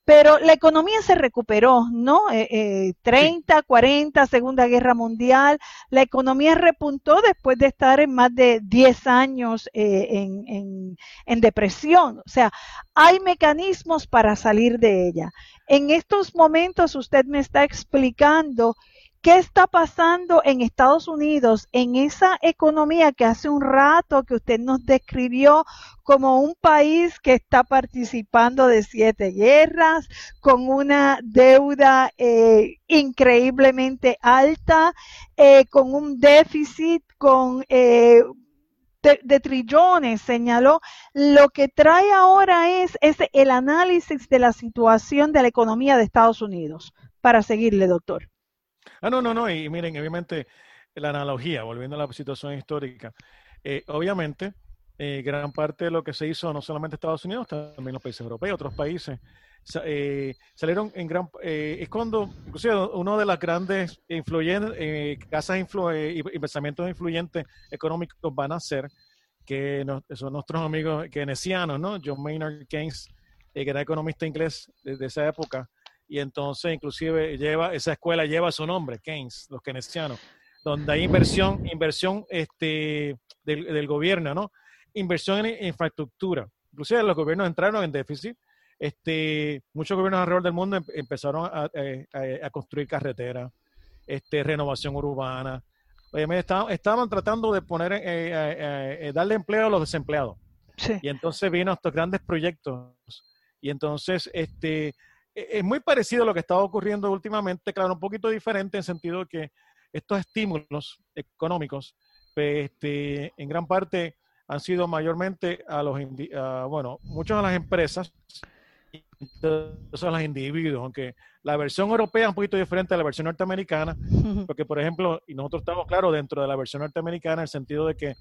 pero la economía se recuperó, ¿no? Eh, eh, 30, sí. 40, Segunda Guerra Mundial, la economía repuntó después de estar en más de 10 años eh, en, en, en, depresión. O sea, hay mecanismos para salir de ella. En estos momentos usted me está explicando ¿Qué está pasando en Estados Unidos en esa economía que hace un rato que usted nos describió como un país que está participando de siete guerras, con una deuda eh, increíblemente alta, eh, con un déficit, con... Eh, de, trillones, señaló, lo que trae ahora es, es el análisis de la situación de la economía de Estados Unidos. Para seguirle, doctor. Ah, no, no, no. Y miren, obviamente, la analogía, volviendo a la situación histórica, eh, obviamente, eh, gran parte de lo que se hizo, no solamente Estados Unidos, también los países europeos, otros países, eh, salieron en gran. Eh, es cuando, inclusive, uno de las grandes influyentes, casas influ y pensamientos influyentes económicos van a ser, que no, son nuestros amigos keynesianos, ¿no? John Maynard Keynes, que era economista inglés de, de esa época y entonces inclusive lleva esa escuela lleva su nombre, Keynes, los keynesianos, donde hay inversión, inversión este, del, del gobierno, ¿no? Inversión en infraestructura. Inclusive los gobiernos entraron en déficit. Este, muchos gobiernos alrededor del mundo empezaron a, a, a construir carreteras, este, renovación urbana. Estaban, estaban tratando de poner, eh, eh, eh, darle empleo a los desempleados. Sí. Y entonces vino estos grandes proyectos. Y entonces, este, es muy parecido a lo que estaba ocurriendo últimamente, claro, un poquito diferente en sentido de que estos estímulos económicos, pues, este, en gran parte han sido mayormente a los, a, bueno, muchas de las empresas y a los individuos, aunque la versión europea es un poquito diferente a la versión norteamericana, porque por ejemplo, y nosotros estamos claros dentro de la versión norteamericana en el sentido de que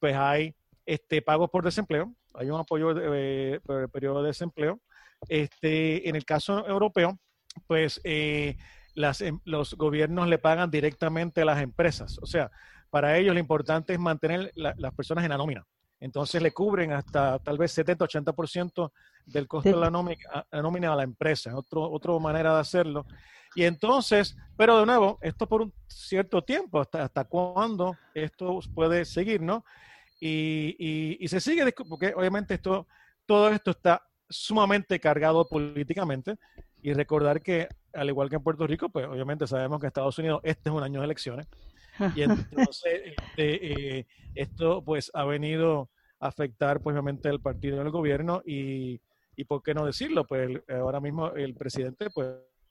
pues hay este pagos por desempleo, hay un apoyo de, de, periodo de desempleo, este, en el caso europeo, pues eh, las, em, los gobiernos le pagan directamente a las empresas. O sea, para ellos lo importante es mantener la, las personas en la nómina. Entonces le cubren hasta tal vez 70-80% del costo de la nómina, la nómina, a la empresa. Otro, otra manera de hacerlo. Y entonces, pero de nuevo, esto por un cierto tiempo, hasta, hasta cuándo esto puede seguir, ¿no? Y, y, y se sigue, porque obviamente esto, todo esto está sumamente cargado políticamente y recordar que, al igual que en Puerto Rico, pues obviamente sabemos que en Estados Unidos este es un año de elecciones y <laughs> entonces este, eh, esto pues ha venido a afectar pues obviamente el partido del gobierno y, y por qué no decirlo, pues ahora mismo el presidente pues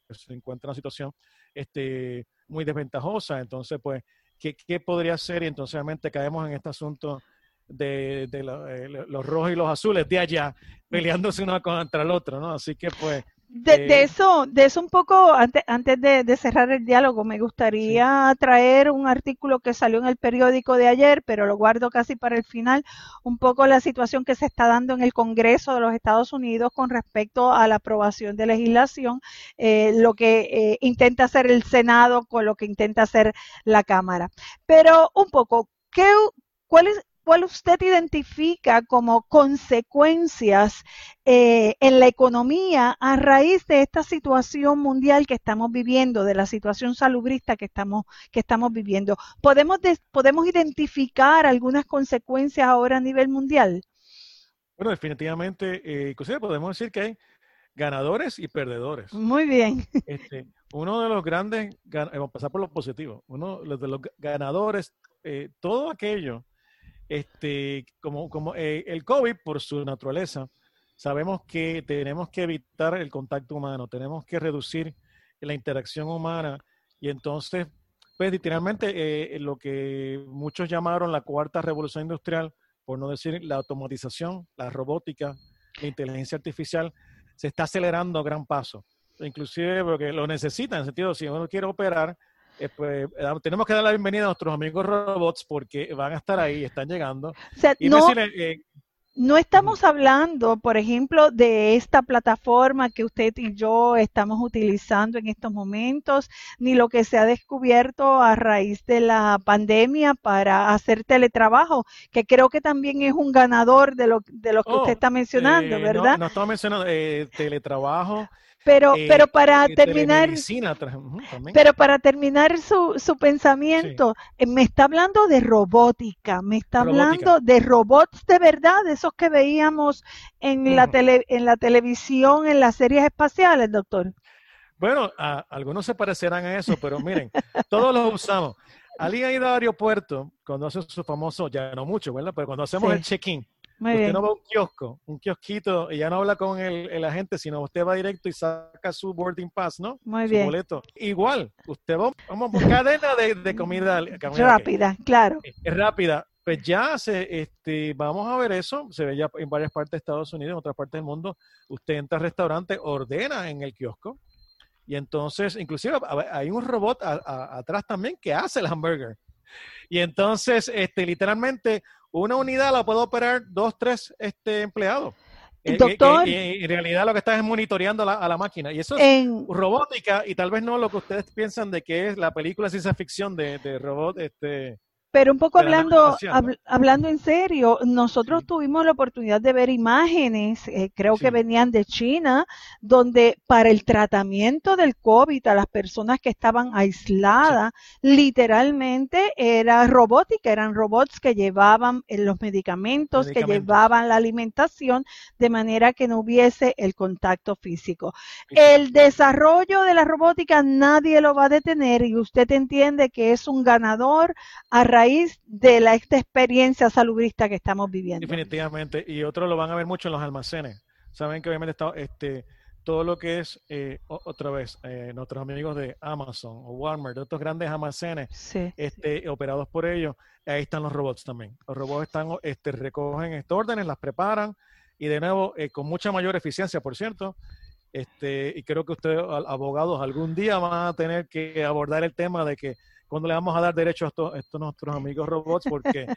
se encuentra en una situación este, muy desventajosa, entonces pues ¿qué, qué podría ser? Y entonces obviamente caemos en este asunto de, de lo, eh, los rojos y los azules de allá peleándose uno contra el otro, ¿no? Así que pues... De, eh, de eso, de eso un poco, antes, antes de, de, cerrar el diálogo, me gustaría sí. traer un artículo que salió en el periódico de ayer, pero lo guardo casi para el final, un poco la situación que se está dando en el Congreso de los Estados Unidos con respecto a la aprobación de legislación, eh, lo que eh, intenta hacer el Senado con lo que intenta hacer la Cámara. Pero un poco, ¿qué, ¿cuál es, cuál usted identifica como consecuencias eh, en la economía a raíz de esta situación mundial que estamos viviendo, de la situación salubrista que estamos, que estamos viviendo. ¿Podemos, ¿Podemos identificar algunas consecuencias ahora a nivel mundial? Bueno, definitivamente, eh, inclusive podemos decir que hay ganadores y perdedores. Muy bien. Este, uno de los grandes, vamos a pasar por lo positivo, uno de los ganadores, eh, todo aquello este, como, como eh, el COVID, por su naturaleza, sabemos que tenemos que evitar el contacto humano, tenemos que reducir la interacción humana y entonces, pues literalmente eh, lo que muchos llamaron la cuarta revolución industrial, por no decir la automatización, la robótica, la inteligencia artificial, se está acelerando a gran paso. Inclusive porque lo necesita, en el sentido, si uno quiere operar, eh, pues eh, tenemos que dar la bienvenida a nuestros amigos robots porque van a estar ahí, están llegando. y no, eh, no estamos hablando, por ejemplo, de esta plataforma que usted y yo estamos utilizando en estos momentos, ni lo que se ha descubierto a raíz de la pandemia para hacer teletrabajo, que creo que también es un ganador de lo, de lo que usted oh, está mencionando, ¿verdad? No, no estamos mencionando teletrabajo. Pero, eh, pero para terminar, pero para terminar su, su pensamiento, eh, me está hablando de robótica, me está hablando de robots de verdad, esos que veíamos en la tele, en la televisión, en las series espaciales, doctor. Bueno, algunos se parecerán a eso, pero miren, todos los usamos. Alguien ha ido al aeropuerto cuando hace su famoso, ya no mucho, ¿verdad? Pero cuando hacemos el check-in, usted no va a un kiosco, un kiosquito, y ya no habla con el, agente, sino usted va directo y saca su boarding pass, ¿no? Muy su boleto. Igual, usted va, vamos por cadena de, comida, rápida, claro. Es rápida. Pues ya se, este, vamos a ver eso, se ve ya en varias partes de Estados Unidos, en otras partes del mundo. Usted entra al restaurante, ordena en el kiosco, y entonces, inclusive hay un robot atrás también que hace el hamburger. Y entonces, este, literalmente, una unidad la puede operar dos, tres este, empleados. Eh, doctor, en realidad lo que está es monitoreando a la máquina. Y eso es robótica y tal vez no lo que ustedes piensan de que es la película ciencia ficción de, de robot este, pero un poco hablando, hablando en serio, nosotros tuvimos la oportunidad de ver imágenes, eh, creo que venían de China, donde para el tratamiento del COVID a las personas que estaban aisladas, literalmente era robótica, eran robots que llevaban eh, los medicamentos, que llevaban la alimentación, de manera que no hubiese el contacto físico. El desarrollo de la robótica nadie lo va a detener y usted entiende que es un ganador a raíz de la, esta experiencia salubrista que estamos viviendo. Definitivamente, y otros lo van a ver mucho en los almacenes. Saben que obviamente está, este, todo lo que es, eh, otra vez, eh, nuestros amigos de Amazon o Walmart, de otros grandes almacenes este, operados por ellos, ahí están los robots también. Los robots están, este, recogen estas órdenes, las preparan y de nuevo, eh, con mucha mayor eficiencia, por cierto, este, y creo que ustedes, abogados, algún día van a tener que abordar el tema de que cuando le vamos a dar derecho a estos, nuestros amigos robots, porque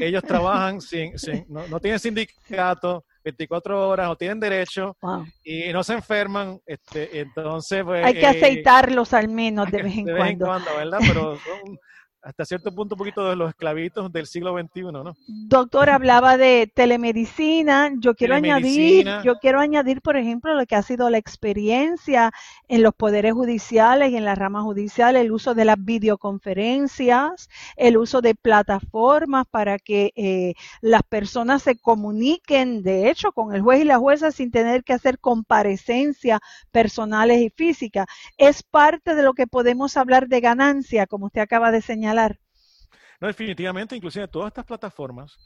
ellos trabajan sin, no, tienen sindicato, 24 horas, no tienen derecho y no se enferman. Este, entonces, pues, hay que eh, aceitarlos al menos de vez en cuando. De vez en cuando, ¿verdad? Pero son, hasta cierto punto un poquito de los esclavitos del siglo XXI, ¿no? Doctor, hablaba de telemedicina. Yo quiero añadir, yo quiero añadir, por ejemplo, lo que ha sido la experiencia en los poderes judiciales y en la rama judicial, el uso de las videoconferencias, el uso de plataformas para que eh, las personas se comuniquen, de hecho, con el juez y la jueza sin tener que hacer comparecencias personales y físicas. Es parte de lo que podemos hablar de ganancia, como usted acaba de señalar no, definitivamente, inclusive todas estas plataformas,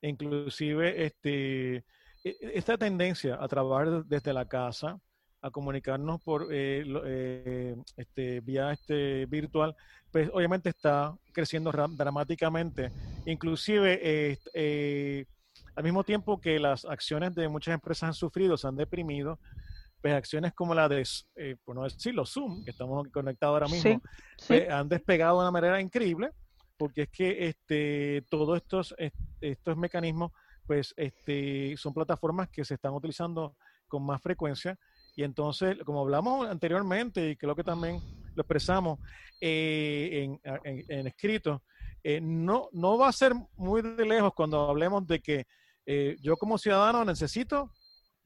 inclusive este, e, e, esta tendencia a trabajar desde la casa, a comunicarnos por eh, eh, este, vía este virtual, pues obviamente está creciendo dramáticamente. Inclusive eh, al mismo tiempo que las acciones de muchas empresas han sufrido, se han deprimido, pues acciones como la de, eh, por no decirlo, Zoom, que estamos conectados ahora mismo, pues, han despegado de una manera increíble, porque es que este, todos estos, estos mecanismos, pues este, son plataformas que se están utilizando con más frecuencia. Y entonces, como hablamos anteriormente, y creo que también lo expresamos eh, en, escrito, eh, no, no va a ser muy de lejos cuando hablemos de que yo como ciudadano necesito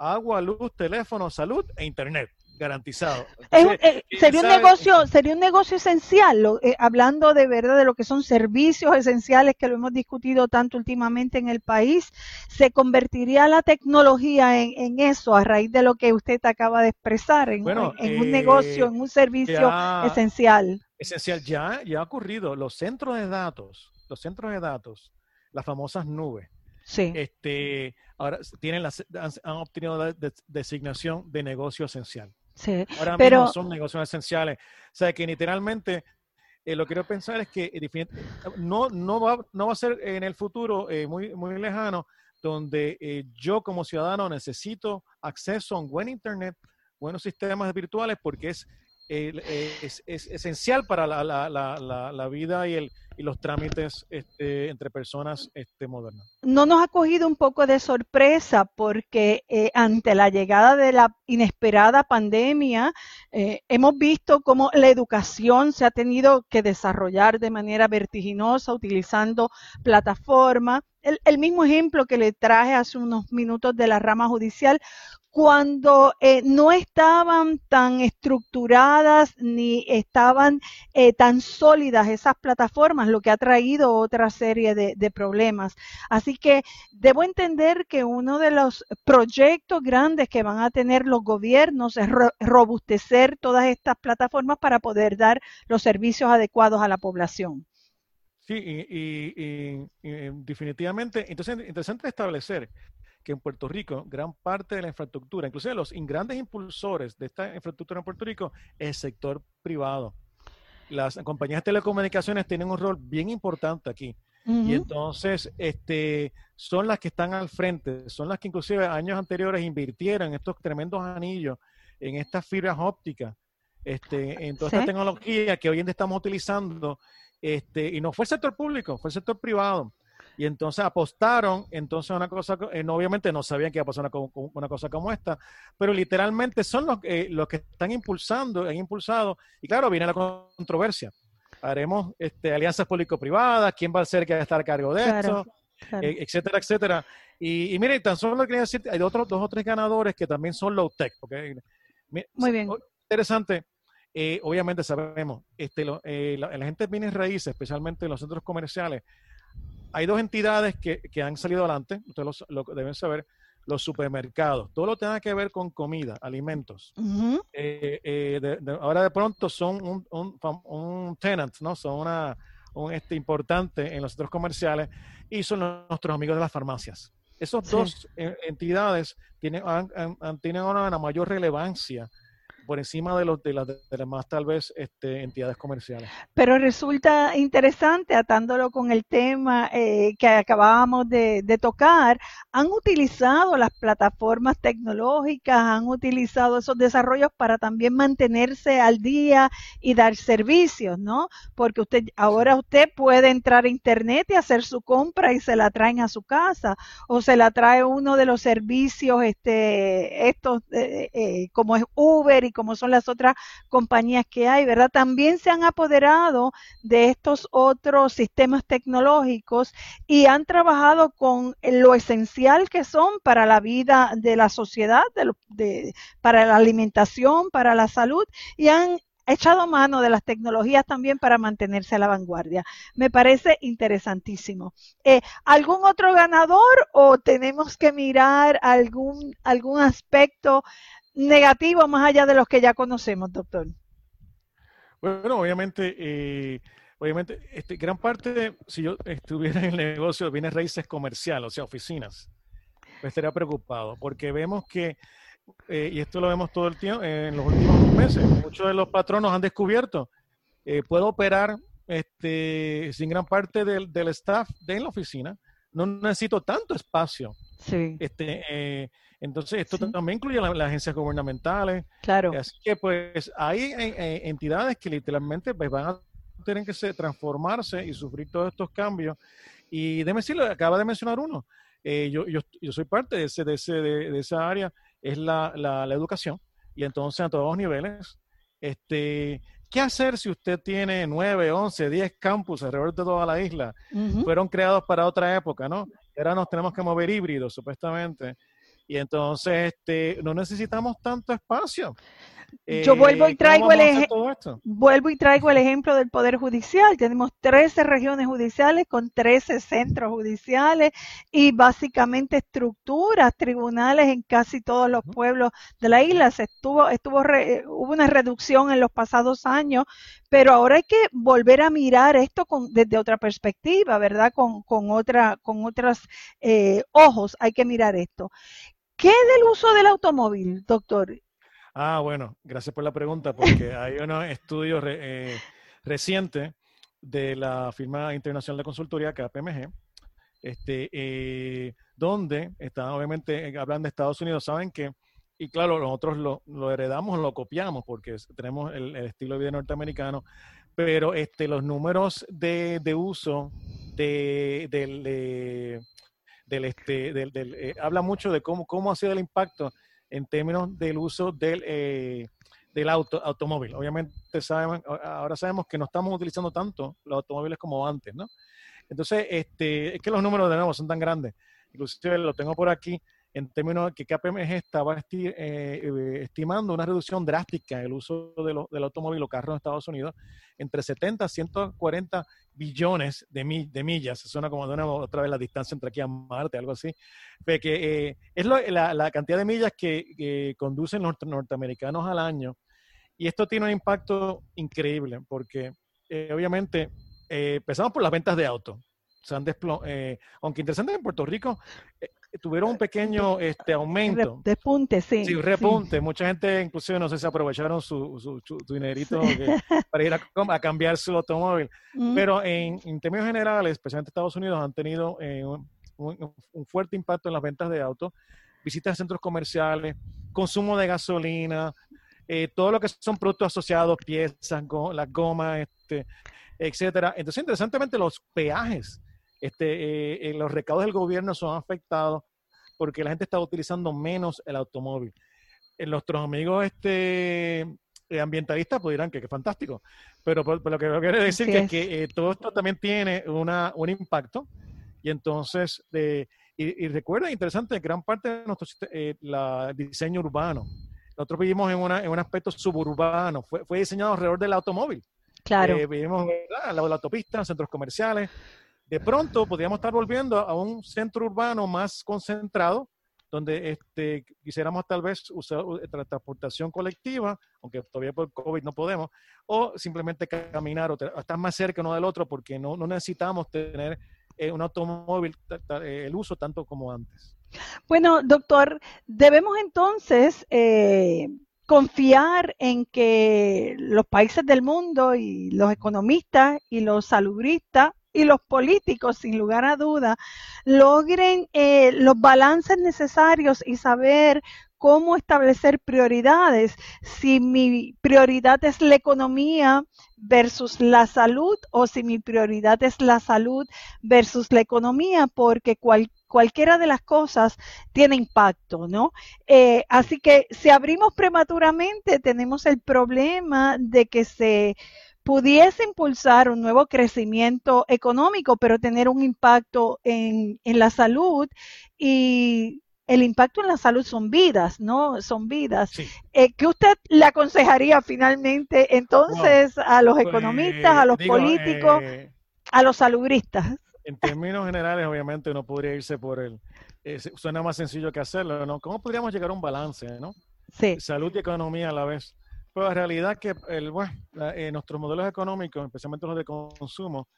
agua, luz, teléfono, salud e internet garantizado. Eh, sería un negocio, sería un negocio esencial, eh, hablando de verdad de lo que son servicios esenciales que lo hemos discutido tanto últimamente en el país, se convertiría la tecnología en, eso a raíz de lo que usted acaba de expresar, en, un eh, negocio, en un servicio esencial. Esencial, ya, ya ha ocurrido. Los centros de datos, los centros de datos las famosas nubes. Sí. Este, ahora tienen las, han, obtenido la designación de negocio esencial. Sí, ahora pero... mismo son negocios esenciales. O sea, que literalmente eh, lo que quiero pensar es que eh, no, no, va, no va a ser en el futuro eh, muy, muy lejano donde yo como ciudadano necesito acceso a un buen Internet, buenos sistemas virtuales, porque es es, es, esencial para la, la, la, la, vida y, el, y los trámites este, entre personas este, modernas. No nos ha cogido un poco de sorpresa porque eh, ante la llegada de la inesperada pandemia, eh, hemos visto cómo la educación se ha tenido que desarrollar de manera vertiginosa utilizando plataformas. El, el, mismo ejemplo que le traje hace unos minutos de la rama judicial, cuando eh, no estaban tan estructuradas ni estaban eh, tan sólidas esas plataformas, lo que ha traído otra serie de, problemas. Así que debo entender que uno de los proyectos grandes que van a tener los gobiernos es robustecer todas estas plataformas para poder dar los servicios adecuados a la población. Sí, y, y, y definitivamente, entonces interesante establecer que en Puerto Rico gran parte de la infraestructura, inclusive los grandes impulsores de esta infraestructura en Puerto Rico, es el sector privado. Las compañías de telecomunicaciones tienen un rol bien importante aquí. Y entonces, este, son las que están al frente, son las que inclusive años anteriores invirtieron estos tremendos anillos en estas fibras ópticas, este, en toda esta tecnología que hoy en día estamos utilizando, este, y no fue el sector público, fue el sector privado. Y entonces apostaron, entonces una cosa, eh, obviamente no sabían que iba a pasar una, una, cosa como esta, pero literalmente son los, eh, los que están impulsando, han impulsado, y claro, viene la controversia. Haremos este, alianzas público-privadas, quién va a ser que va a estar a cargo de esto, eh, etcétera, etcétera. Y, y mire, tan solo quería decir, hay otros dos o tres ganadores que también son low-tech. Muy bien. Interesante. obviamente sabemos, este, la, la, gente de bienes raíces, especialmente en los centros comerciales, hay dos entidades que, que han salido adelante, ustedes lo, deben saber, los supermercados, todo lo que tenga que ver con comida, alimentos. Eh, eh, ahora de pronto son un, un, un, tenant, ¿no? Son una, un este, importante en los centros comerciales y son nuestros amigos de las farmacias. Esas dos eh, entidades tienen, han, han, tienen una mayor relevancia por encima de, los, de, las, de más tal vez este, entidades comerciales. Pero resulta interesante, atándolo con el tema eh, que acabábamos de, de, tocar, han utilizado las plataformas tecnológicas, han utilizado esos desarrollos para también mantenerse al día y dar servicios, ¿no? Porque usted ahora usted puede entrar a internet y hacer su compra y se la traen a su casa o se la trae uno de los servicios, este, estos eh, eh, como es Uber y como son las otras compañías que hay, ¿verdad? También se han apoderado de estos otros sistemas tecnológicos y han trabajado con lo esencial que son para la vida de la sociedad, de, para la alimentación, para la salud y han echado mano de las tecnologías también para mantenerse a la vanguardia. Me parece interesantísimo. Eh, ¿Algún otro ganador o tenemos que mirar algún, algún aspecto negativo más allá de los que ya conocemos, doctor? Bueno, obviamente, eh, obviamente, este, gran parte si yo estuviera en el negocio de bienes raíces comercial, o sea, oficinas, pues estaría preocupado, porque vemos que, eh, y esto lo vemos todo el tiempo, en los últimos meses, muchos de los patronos han descubierto, eh, puedo operar este, sin gran parte del, del staff de la oficina, no necesito tanto espacio. Sí. Este, eh, entonces, esto también incluye las, agencias gubernamentales. Claro. Así que, pues, hay, entidades que literalmente pues, van a tener que transformarse y sufrir todos estos cambios. Y déjeme decirlo, acaba de mencionar uno. Eh, yo, yo, yo, soy parte de, ese, de, ese, de, esa área, es la, la, la, educación. Y entonces, a todos los niveles, este, ¿qué hacer si usted tiene 9, 11, 10 campus alrededor de toda la isla? Fueron creados para otra época, ¿no? Ahora nos tenemos que mover híbridos, supuestamente. Y entonces este, no necesitamos tanto espacio. Yo vuelvo y traigo el vuelvo y traigo el ejemplo del Poder Judicial. Tenemos 13 regiones judiciales con 13 centros judiciales y básicamente estructuras, tribunales en casi todos los pueblos de la isla. Se estuvo, estuvo hubo una reducción en los pasados años, pero ahora hay que volver a mirar esto con, desde otra perspectiva, ¿verdad? Con, con, otra, con otros eh, ojos hay que mirar esto. ¿Qué del uso del automóvil, doctor? Ah, bueno, gracias por la pregunta, porque hay unos estudios eh, recientes de la firma internacional de consultoría KPMG, este, eh, donde están obviamente eh, hablando de Estados Unidos, saben que, y claro, nosotros lo, heredamos, lo copiamos, porque tenemos el, estilo de vida norteamericano, pero este, los números de, de uso de, del, del, este, del, del habla mucho de cómo, cómo ha sido el impacto en términos del uso del, eh, del auto, automóvil. Obviamente sabemos, ahora sabemos que no estamos utilizando tanto los automóviles como antes, ¿no? Entonces, este, es que los números de nuevo son tan grandes. Inclusive lo tengo por aquí en términos de que KPMG estaba eh, eh, estimando una reducción drástica en el uso de del automóvil o carro en Estados Unidos entre 70 a 140 billones de, de millas. Suena como de una otra vez la distancia entre aquí a Marte, algo así. que eh, es la, cantidad de millas que, conducen los norteamericanos al año. Y esto tiene un impacto increíble porque obviamente empezamos por las ventas de autos. Se han aunque interesante en Puerto Rico, tuvieron un pequeño este, aumento. Repunte, sí. Sí, repunte. Mucha gente, inclusive, no sé si aprovecharon su, su, dinerito para ir a, cambiar su automóvil. Mm. Pero en, términos generales, especialmente Estados Unidos, han tenido eh, un, fuerte impacto en las ventas de autos, visitas a centros comerciales, consumo de gasolina, eh, todo lo que son productos asociados, piezas, las gomas, este, etcétera. Entonces, interesantemente, los peajes este, eh, los recaudos del gobierno son afectados porque la gente está utilizando menos el automóvil. Eh, nuestros amigos este, eh, ambientalistas pues dirán que, es fantástico, pero, lo que quiero decir es que todo esto también tiene una, un impacto y entonces, y, recuerda, interesante, gran parte de nuestro la diseño urbano. Nosotros vivimos en, una, en un aspecto suburbano, fue, fue diseñado alrededor del automóvil. Claro. vivimos al lado de la autopista, centros comerciales, de pronto podríamos estar volviendo a un centro urbano más concentrado, donde este, quisiéramos tal vez usar transportación colectiva, aunque todavía por COVID no podemos, o simplemente caminar o estar más cerca uno del otro porque no, necesitamos tener eh, un automóvil, eh, el uso tanto como antes. Bueno, doctor, debemos entonces eh, confiar en que los países del mundo y los economistas y los salubristas y los políticos, sin lugar a duda, logren eh, los balances necesarios y saber cómo establecer prioridades. Si mi prioridad es la economía versus la salud o si mi prioridad es la salud versus la economía, porque cualquiera de las cosas tiene impacto, ¿no? Eh, así que si abrimos prematuramente, tenemos el problema de que se pudiese impulsar un nuevo crecimiento económico, pero tener un impacto en, la salud y el impacto en la salud son vidas, ¿no? Son vidas. Eh, ¿Qué usted le aconsejaría finalmente entonces a los pues, economistas, a los políticos, eh, a los salubristas? En términos generales, obviamente uno podría irse por el... Eh, suena más sencillo que hacerlo, ¿no? ¿Cómo podríamos llegar a un balance, ¿no? Sí. Salud y economía a la vez. Pues la realidad que el, bueno, eh, nuestros modelos económicos, especialmente los de consumo,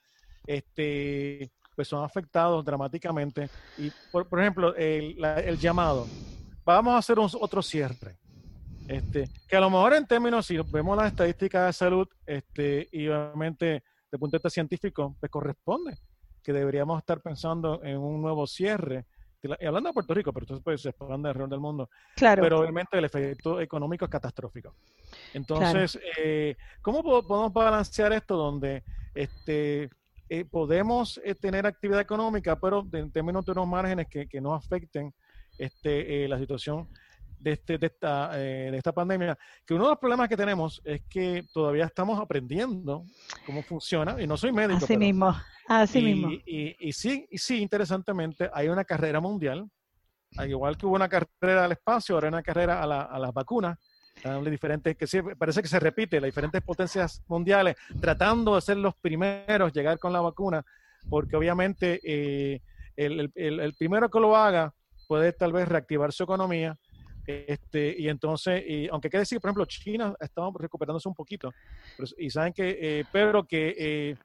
este, pues son afectados dramáticamente. Y, por, ejemplo, el, llamado, vamos a hacer un, otro cierre. Este, que a lo mejor en términos, si vemos las estadísticas de salud, este, y obviamente desde el punto de vista científico, pues corresponde que deberíamos estar pensando en un nuevo cierre hablando de Puerto Rico, pero entonces pues, se expande alrededor del mundo. Claro. Pero obviamente el efecto económico es catastrófico. Entonces, eh, ¿cómo podemos balancear esto donde este, eh, podemos eh, tener actividad económica, pero en términos de unos márgenes que, que no afecten este, la situación de, este, de, esta, de esta pandemia? Que uno de los problemas que tenemos es que todavía estamos aprendiendo cómo funciona, y no soy médico. Así mismo Así y, mismo. Y, sí, y sí, interesantemente, hay una carrera mundial, al igual que hubo una carrera al espacio, ahora hay una carrera a, la, a las vacunas, diferentes, que sí, parece que se repite, las diferentes potencias mundiales tratando de ser los primeros, llegar con la vacuna, porque obviamente eh, el, el, primero que lo haga puede tal vez reactivar su economía. Este, y entonces, y aunque quede decir, por ejemplo, China está recuperándose un poquito, y saben que, eh, pero que eh,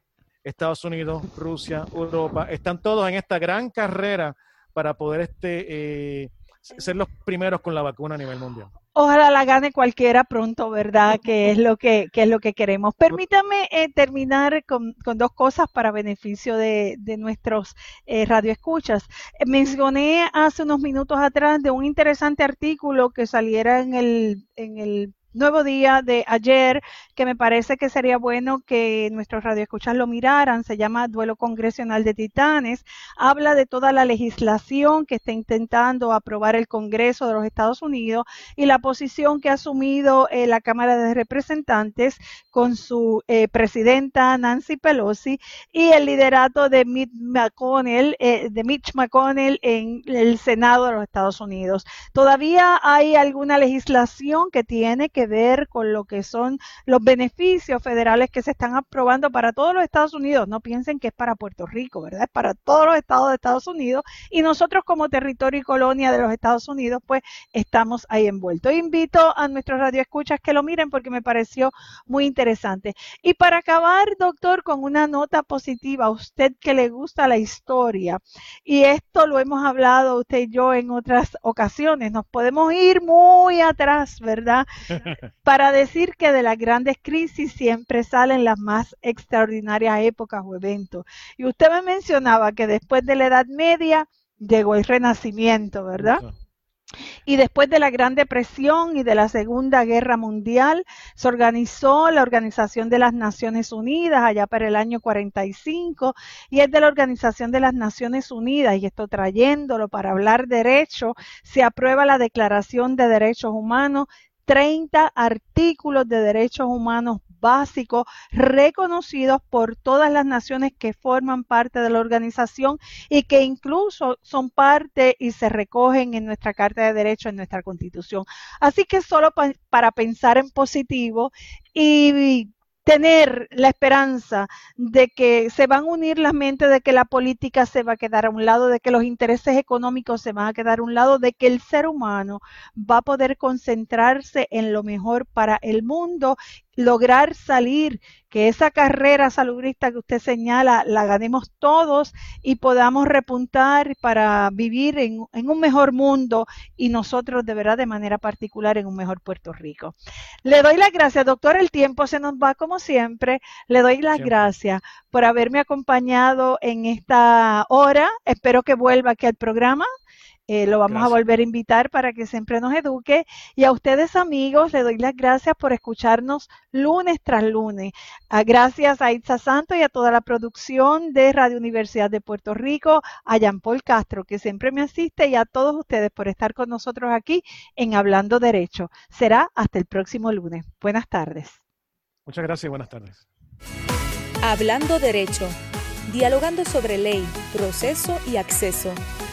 Estados Unidos, Rusia, Europa, están todos en esta gran carrera para poder este, eh, ser los primeros con la vacuna a nivel mundial. Ojalá la gane cualquiera pronto, ¿verdad? Que es lo que, es lo que queremos. Permítame eh, terminar con, dos cosas para beneficio de, nuestros eh, radioescuchas. mencioné hace unos minutos atrás de un interesante artículo que saliera en el, en el nuevo día de ayer, que me parece que sería bueno que nuestros radioescuchas lo miraran, se llama Duelo Congresional de Titanes, habla de toda la legislación que está intentando aprobar el Congreso de los Estados Unidos y la posición que ha asumido eh, la Cámara de Representantes con su eh, presidenta Nancy Pelosi y el liderato de Mitch McConnell, eh, de Mitch McConnell en el Senado de los Estados Unidos. Todavía hay alguna legislación que tiene que ver con lo que son los beneficios federales que se están aprobando para todos los Estados Unidos. No piensen que es para Puerto Rico, ¿verdad? Es para todos los estados de Estados Unidos y nosotros como territorio y colonia de los Estados Unidos, pues estamos ahí envueltos. Invito a nuestros radioescuchas que lo miren porque me pareció muy interesante. Y para acabar, doctor, con una nota positiva, usted que le gusta la historia, y esto lo hemos hablado usted y yo en otras ocasiones, nos podemos ir muy atrás, ¿verdad? <laughs> para decir que de las grandes crisis siempre salen las más extraordinarias épocas o eventos. Y usted me mencionaba que después de la Edad Media llegó el Renacimiento, ¿verdad? Y después de la Gran Depresión y de la Segunda Guerra Mundial, se organizó la Organización de las Naciones Unidas allá para el año 45 y es de la Organización de las Naciones Unidas, y esto trayéndolo para hablar derecho, se aprueba la Declaración de Derechos Humanos 30 artículos de derechos humanos básicos reconocidos por todas las naciones que forman parte de la organización y que incluso son parte y se recogen en nuestra Carta de Derechos, en nuestra Constitución. Así que solo para pensar en positivo y tener la esperanza de que se van a unir las mentes, de que la política se va a quedar a un lado, de que los intereses económicos se van a quedar a un lado, de que el ser humano va a poder concentrarse en lo mejor para el mundo lograr salir, que esa carrera salubrista que usted señala la ganemos todos y podamos repuntar para vivir en, un mejor mundo y nosotros de verdad de manera particular en un mejor Puerto Rico. Le doy las gracias, doctor, el tiempo se nos va como siempre. Le doy las gracias por haberme acompañado en esta hora. Espero que vuelva aquí al programa. Eh, lo vamos a volver a invitar para que siempre nos eduque. Y a ustedes amigos, le doy las gracias por escucharnos lunes tras lunes. Ah, gracias a Itza Santo y a toda la producción de Radio Universidad de Puerto Rico, a Jean Paul Castro, que siempre me asiste, y a todos ustedes por estar con nosotros aquí en Hablando Derecho. Será hasta el próximo lunes. Buenas tardes. Muchas gracias y buenas tardes. Hablando Derecho, dialogando sobre ley, proceso y acceso